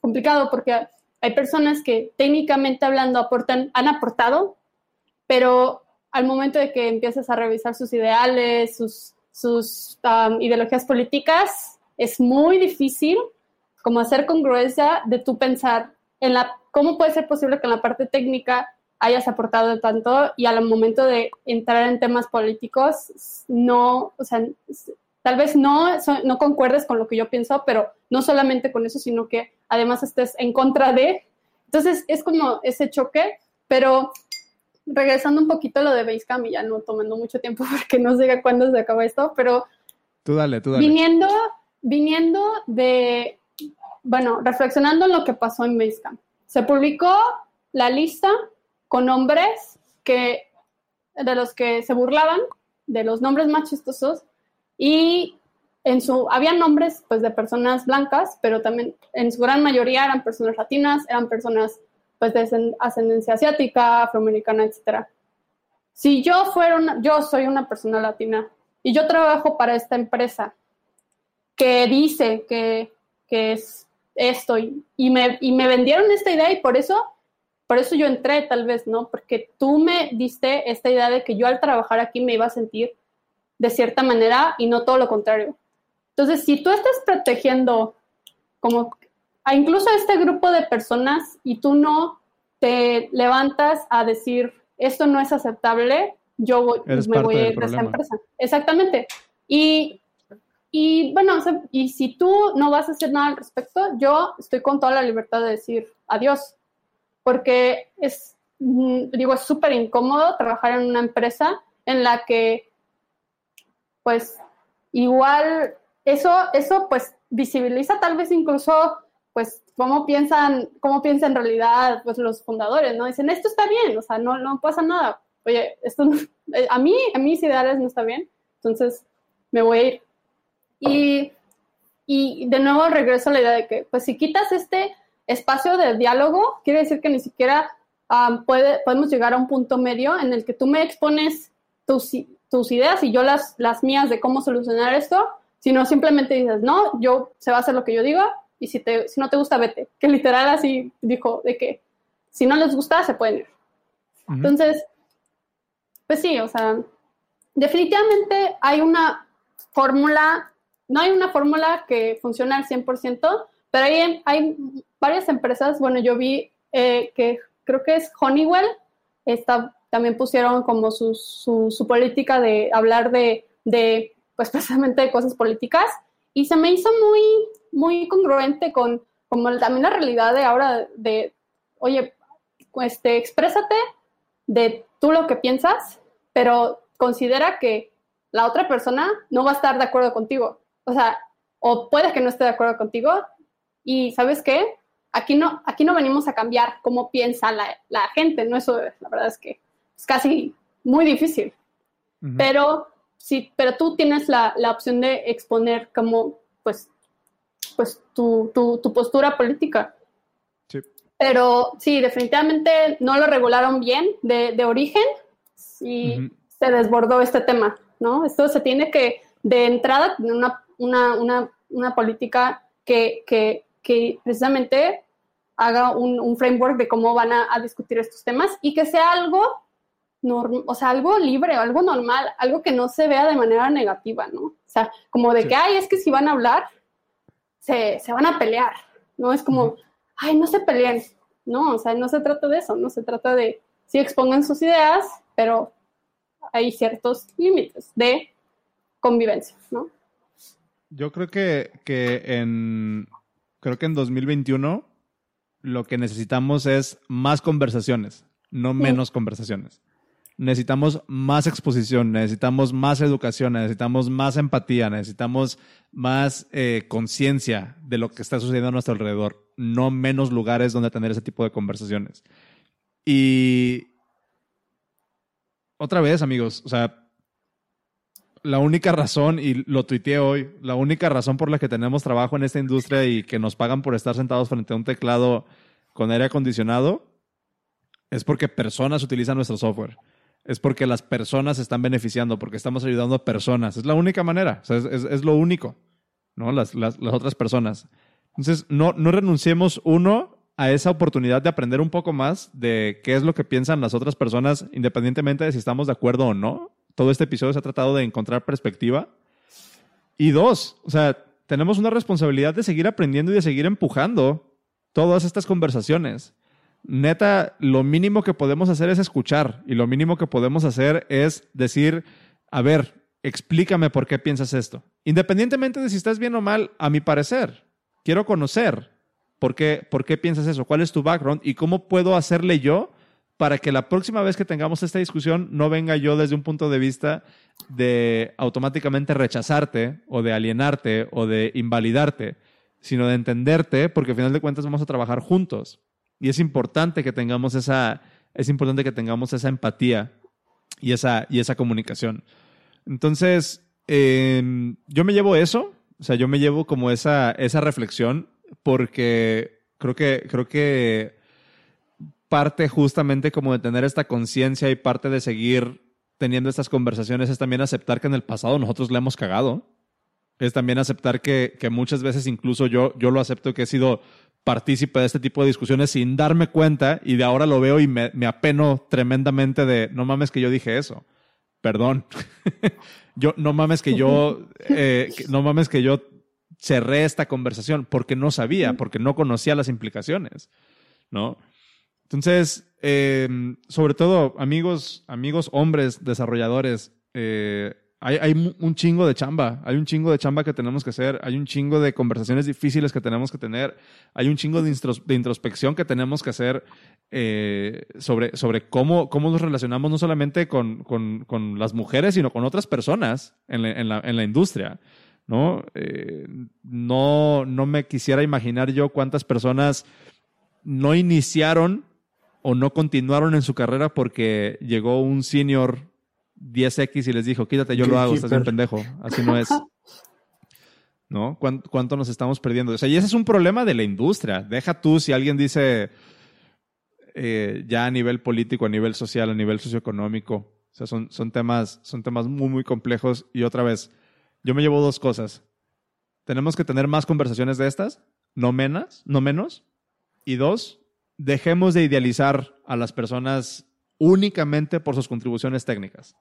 complicado porque hay personas que técnicamente hablando aportan, han aportado, pero al momento de que empiezas a revisar sus ideales, sus, sus um, ideologías políticas, es muy difícil como hacer congruencia de tu pensar en la cómo puede ser posible que en la parte técnica hayas aportado tanto y al momento de entrar en temas políticos no, o sea, tal vez no, no concuerdes con lo que yo pienso, pero no solamente con eso, sino que además estés en contra de. Entonces es como ese choque, pero regresando un poquito a lo de Basecamp y ya no tomando mucho tiempo porque no sé cuándo se acaba esto, pero Tú dale, tú dale. viniendo, viniendo de, bueno, reflexionando en lo que pasó en Basecamp, se publicó la lista con nombres que, de los que se burlaban, de los nombres más chistosos, y en su, había nombres pues de personas blancas, pero también en su gran mayoría eran personas latinas, eran personas pues de ascend- ascendencia asiática, afroamericana, etcétera. Si yo fuera una, yo soy una persona latina y yo trabajo para esta empresa que dice que, que es esto y, y me, y me vendieron esta idea y por eso, por eso yo entré tal vez, ¿no? Porque tú me diste esta idea de que yo al trabajar aquí me iba a sentir de cierta manera y no todo lo contrario. Entonces, si tú estás protegiendo como a incluso a este grupo de personas y tú no te levantas a decir esto no es aceptable, yo voy, me voy a ir de esta empresa. Exactamente. Y, y bueno, o sea, y si tú no vas a hacer nada al respecto, yo estoy con toda la libertad de decir adiós, porque es, mm, digo, es súper incómodo trabajar en una empresa en la que, pues, igual, eso, eso, pues, visibiliza tal vez incluso, pues, cómo piensan, cómo piensan en realidad, pues, los fundadores, ¿no? Dicen, esto está bien, o sea, no, no pasa nada. Oye, esto, eh, a mí, a mis ideales no está bien, entonces me voy a ir. Y, y de nuevo regreso a la idea de que, pues, si quitas este espacio de diálogo, quiere decir que ni siquiera puede, podemos llegar a un punto medio en el que tú me expones tus, tus ideas y yo las, las mías de cómo solucionar esto, sino simplemente dices, no, yo se va a hacer lo que yo diga y si, te, si no te gusta, vete. Que literal así dijo, de que si no les gusta, se pueden ir. Ujú. Entonces, pues sí, o sea, definitivamente hay una fórmula, no hay una fórmula que funcione al 100%, pero hay, hay varias empresas, bueno, yo vi eh, que creo que es Honeywell, está, también pusieron como su, su, su política de hablar de, de, pues precisamente de cosas políticas, y se me hizo muy, muy congruente con como también la realidad de ahora de, oye, este, exprésate de tú lo que piensas, pero considera que la otra persona no va a estar de acuerdo contigo. O sea, o puede que no esté de acuerdo contigo. Y sabes qué? Aquí no, aquí no venimos a cambiar cómo piensa la, la gente, ¿no? Eso la verdad es que es casi muy difícil. Pero sí, pero tú tienes la, la opción de exponer como, pues, pues tu, tu, tu postura política. Sí. Pero sí, definitivamente no lo regularon bien de, de origen y Ujú. se desbordó este tema, ¿no? Esto se tiene que, de entrada, tener una, una, una, una política que, que, que precisamente haga un, un framework de cómo van a, a discutir estos temas y que sea algo, norm- o sea, algo libre, algo normal, algo que no se vea de manera negativa, ¿no? O sea, como de Sí. que, ay, es que si van a hablar, se, se van a pelear, ¿no? Es como, ay, no se peleen, ¿no? O sea, no se trata de eso, no se trata de, sí expongan sus ideas, pero hay ciertos límites de convivencia, ¿no? Yo creo que, que en creo que en 2021 lo que necesitamos es más conversaciones, no menos conversaciones. Necesitamos más exposición, necesitamos más educación, necesitamos más empatía, necesitamos más eh, conciencia de lo que está sucediendo a nuestro alrededor, no menos lugares donde tener ese tipo de conversaciones. Y otra vez, amigos, o sea, la única razón, y lo tuiteé hoy, la única razón por la que tenemos trabajo en esta industria y que nos pagan por estar sentados frente a un teclado con aire acondicionado es porque personas utilizan nuestro software. Es porque las personas se están beneficiando, porque estamos ayudando a personas. Es la única manera, es, lo único, ¿no? Las, las, otras personas. Entonces, no, no renunciemos, uno, a esa oportunidad de aprender un poco más de qué es lo que piensan las otras personas, independientemente de si estamos de acuerdo o no todo este episodio se ha tratado de encontrar perspectiva. Y dos, o sea, tenemos una responsabilidad de seguir aprendiendo y de seguir empujando todas estas conversaciones. Neta, lo mínimo que podemos hacer es escuchar y lo mínimo que podemos hacer es decir, a ver, explícame por qué piensas esto. Independientemente de si estás bien o mal, a mi parecer, quiero conocer por qué, por qué piensas eso, cuál es tu background y cómo puedo hacerle yo para que la próxima vez que tengamos esta discusión no venga yo desde un punto de vista de automáticamente rechazarte o de alienarte o de invalidarte, sino de entenderte, porque al final de cuentas vamos a trabajar juntos. Y es importante que tengamos esa, es importante que tengamos esa empatía y esa, y esa comunicación. Entonces, em, yo me llevo eso, o sea, yo me llevo como esa, esa reflexión, porque creo que, creo que parte justamente como de tener esta conciencia y parte de seguir teniendo estas conversaciones es también aceptar que en el pasado nosotros le hemos cagado. Es también aceptar que, muchas veces incluso yo, yo lo acepto que he sido partícipe de este tipo de discusiones sin darme cuenta y de ahora lo veo y me, apeno tremendamente de no mames que yo dije eso. Perdón. yo, no mames que yo, eh, no mames que yo cerré esta conversación porque no sabía, porque no conocía las implicaciones, ¿no? Entonces, em, sobre todo, amigos, amigos hombres, desarrolladores, eh, hay, un chingo de chamba, hay un chingo de chamba que tenemos que hacer, hay un chingo de conversaciones difíciles que tenemos que tener, hay un chingo de, introspección que tenemos que hacer eh, sobre, cómo, nos relacionamos no solamente con, las mujeres, sino con otras personas en la, industria. Eh, no me quisiera imaginar yo cuántas personas no iniciaron o no continuaron en su carrera porque llegó un senior 10X y les dijo, quítate, yo lo hago, estás bien pendejo. Así no es. ¿No? ¿Cuánto, nos estamos perdiendo? O sea, y ese es un problema de la industria. Deja tú si alguien dice eh, ya a nivel político, a nivel social, a nivel socioeconómico. O sea, son, son, temas, son temas muy, muy complejos. Y otra vez, yo me llevo dos cosas. Tenemos que tener más conversaciones de estas, no menos, no menos. Y dos, dejemos de idealizar a las personas únicamente por sus contribuciones técnicas.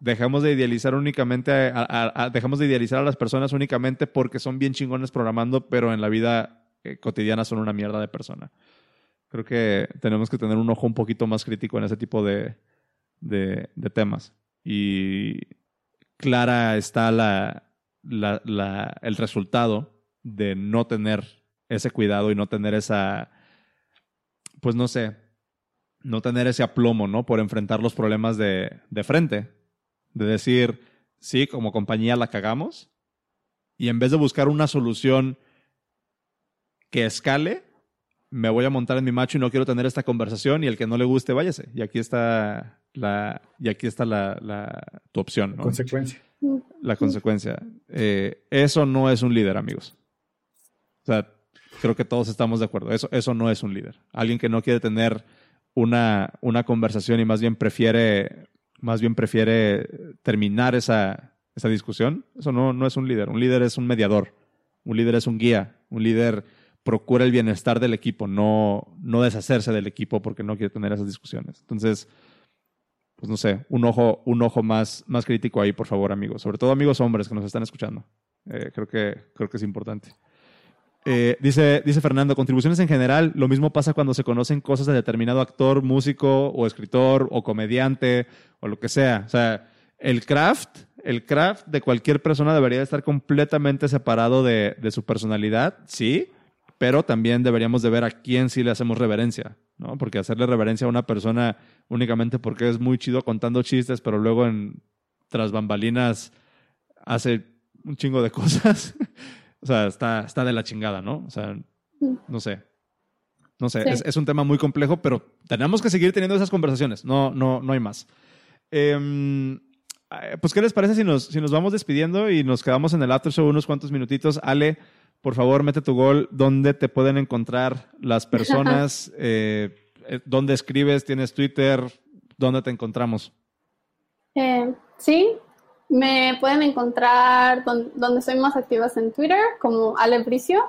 Dejemos de idealizar únicamente a, dejemos de idealizar a las personas únicamente porque son bien chingones programando, pero en la vida eh, cotidiana son una mierda de persona. Creo que tenemos que tener un ojo un poquito más crítico en ese tipo de, de, temas. Y clara está la, el resultado de no tener ese cuidado y no tener esa, pues no sé, no tener ese aplomo, ¿no? Por enfrentar los problemas de, de frente. De decir, sí, como compañía la cagamos. Y en vez de buscar una solución que escale, me voy a montar en mi macho y no quiero tener esta conversación y el que no le guste, váyase. Y aquí está la, y aquí está la, la tu opción, ¿no? Consecuencia. La consecuencia. Eh, eso no es un líder, amigos. O sea, Creo que todos estamos de acuerdo. Eso, eso no es un líder. Alguien que no quiere tener una, una conversación y más bien prefiere, más bien prefiere terminar esa, esa discusión, eso no, no es un líder. Un líder es un mediador. Un líder es un guía. Un líder procura el bienestar del equipo, no, no deshacerse del equipo porque no quiere tener esas discusiones. Entonces, pues no sé, un ojo, un ojo más, más crítico ahí, por favor, amigos. Sobre todo amigos hombres que nos están escuchando. Eh, creo, que, creo que es importante. Eh, dice, dice Fernando, contribuciones en general, lo mismo pasa cuando se conocen cosas de determinado actor, músico o escritor o comediante o lo que sea. O sea, el craft, el craft de cualquier persona debería estar completamente separado de, de su personalidad, sí, pero también deberíamos de ver a quién sí le hacemos reverencia, ¿no? Porque hacerle reverencia a una persona únicamente porque es muy chido contando chistes, pero luego en tras bambalinas hace un chingo de cosas. O sea, está, está de la chingada, ¿no? O sea, no sé. No sé, Sí. es, es un tema muy complejo, pero tenemos que seguir teniendo esas conversaciones. No, no, no hay más. Em, eh, pues, ¿qué les parece si nos, si nos vamos despidiendo y nos quedamos en el after show unos cuantos minutitos? Ale, por favor, mete tu gol. ¿Dónde te pueden encontrar las personas? Eh, eh, ¿Dónde escribes? ¿Tienes Twitter? ¿Dónde te encontramos? Eh, sí, me pueden encontrar don- donde soy más activas en Twitter, como Ale Bricio.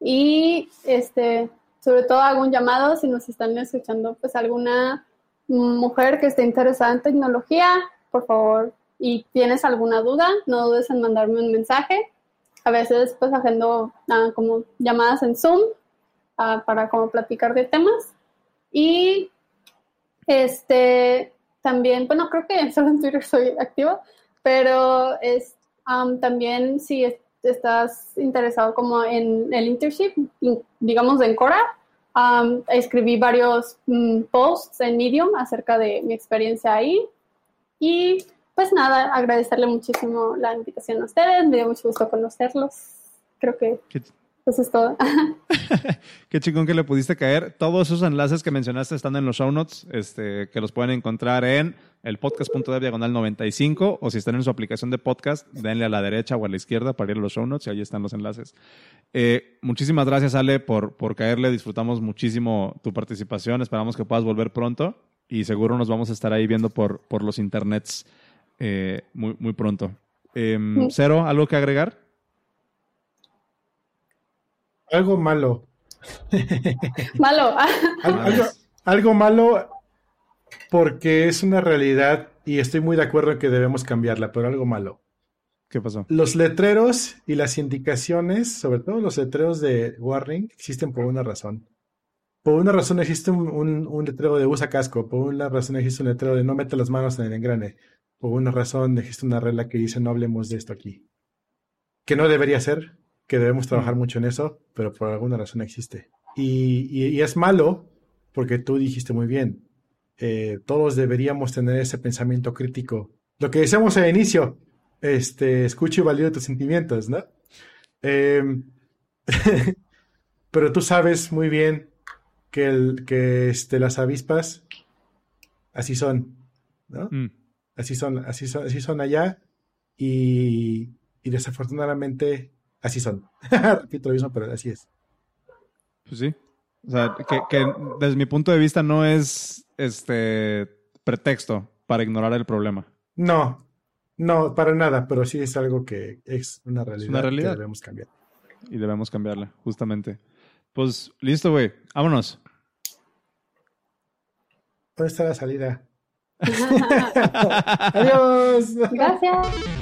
Y este, sobre todo hago un llamado si nos están escuchando, pues alguna mujer que esté interesada en tecnología, por favor, y tienes alguna duda, no dudes en mandarme un mensaje. A veces pues agendo ah, como llamadas en Zoom ah, para como platicar de temas. Y este, también, bueno, creo que solo en Twitter soy activa, pero es am, también si es- estás interesado como en el internship, in- digamos en Cora, am, escribí varios mm, posts en Medium acerca de mi experiencia ahí. Y pues nada, agradecerle muchísimo la invitación a ustedes, me dio mucho gusto conocerlos, creo que Qué, eso es todo. qué chingón que le pudiste caer. Todos esos enlaces que mencionaste están en los show notes, este, que los pueden encontrar en el podcast.dev diagonal 95 o si están en su aplicación de podcast, denle a la derecha o a la izquierda para ir a los show notes y ahí están los enlaces. Eh, muchísimas gracias, Ale, por, por caerle. Disfrutamos muchísimo tu participación. Esperamos que puedas volver pronto y seguro nos vamos a estar ahí viendo por, por los internets eh, muy, muy pronto. Em. Cero, ¿algo que agregar? Algo malo. Malo. Al- algo, malo porque es una realidad y estoy muy de acuerdo en que debemos cambiarla, pero algo malo. ¿Qué pasó? Los letreros y las indicaciones, sobre todo los letreros de warning, existen por una razón. Por una razón existe un, un- un letrero de usa casco, por una razón existe un letrero de no mete las manos en el engrane, por una razón existe una regla que dice no hablemos de esto aquí. Que no debería ser, que debemos trabajar mucho en eso, pero por alguna razón existe. Y, y- y es malo porque tú dijiste muy bien, eh, todos deberíamos tener ese pensamiento crítico. Lo que decíamos al inicio, este, escucha y valida tus sentimientos, ¿no? Em, pero tú sabes muy bien que, el, que este, las avispas así son, ¿no? Mm. Así son, así son, así son allá y, y desafortunadamente así son. Repito lo mismo, pero así es. Pues sí. O sea, que, que desde mi punto de vista no es este pretexto para ignorar el problema. No, no, para nada, pero sí es algo que es una realidad, realidad. que debemos cambiar. Y debemos cambiarla, justamente. Pues listo, güey. Vámonos. ¿Dónde está la salida? Adiós. Gracias.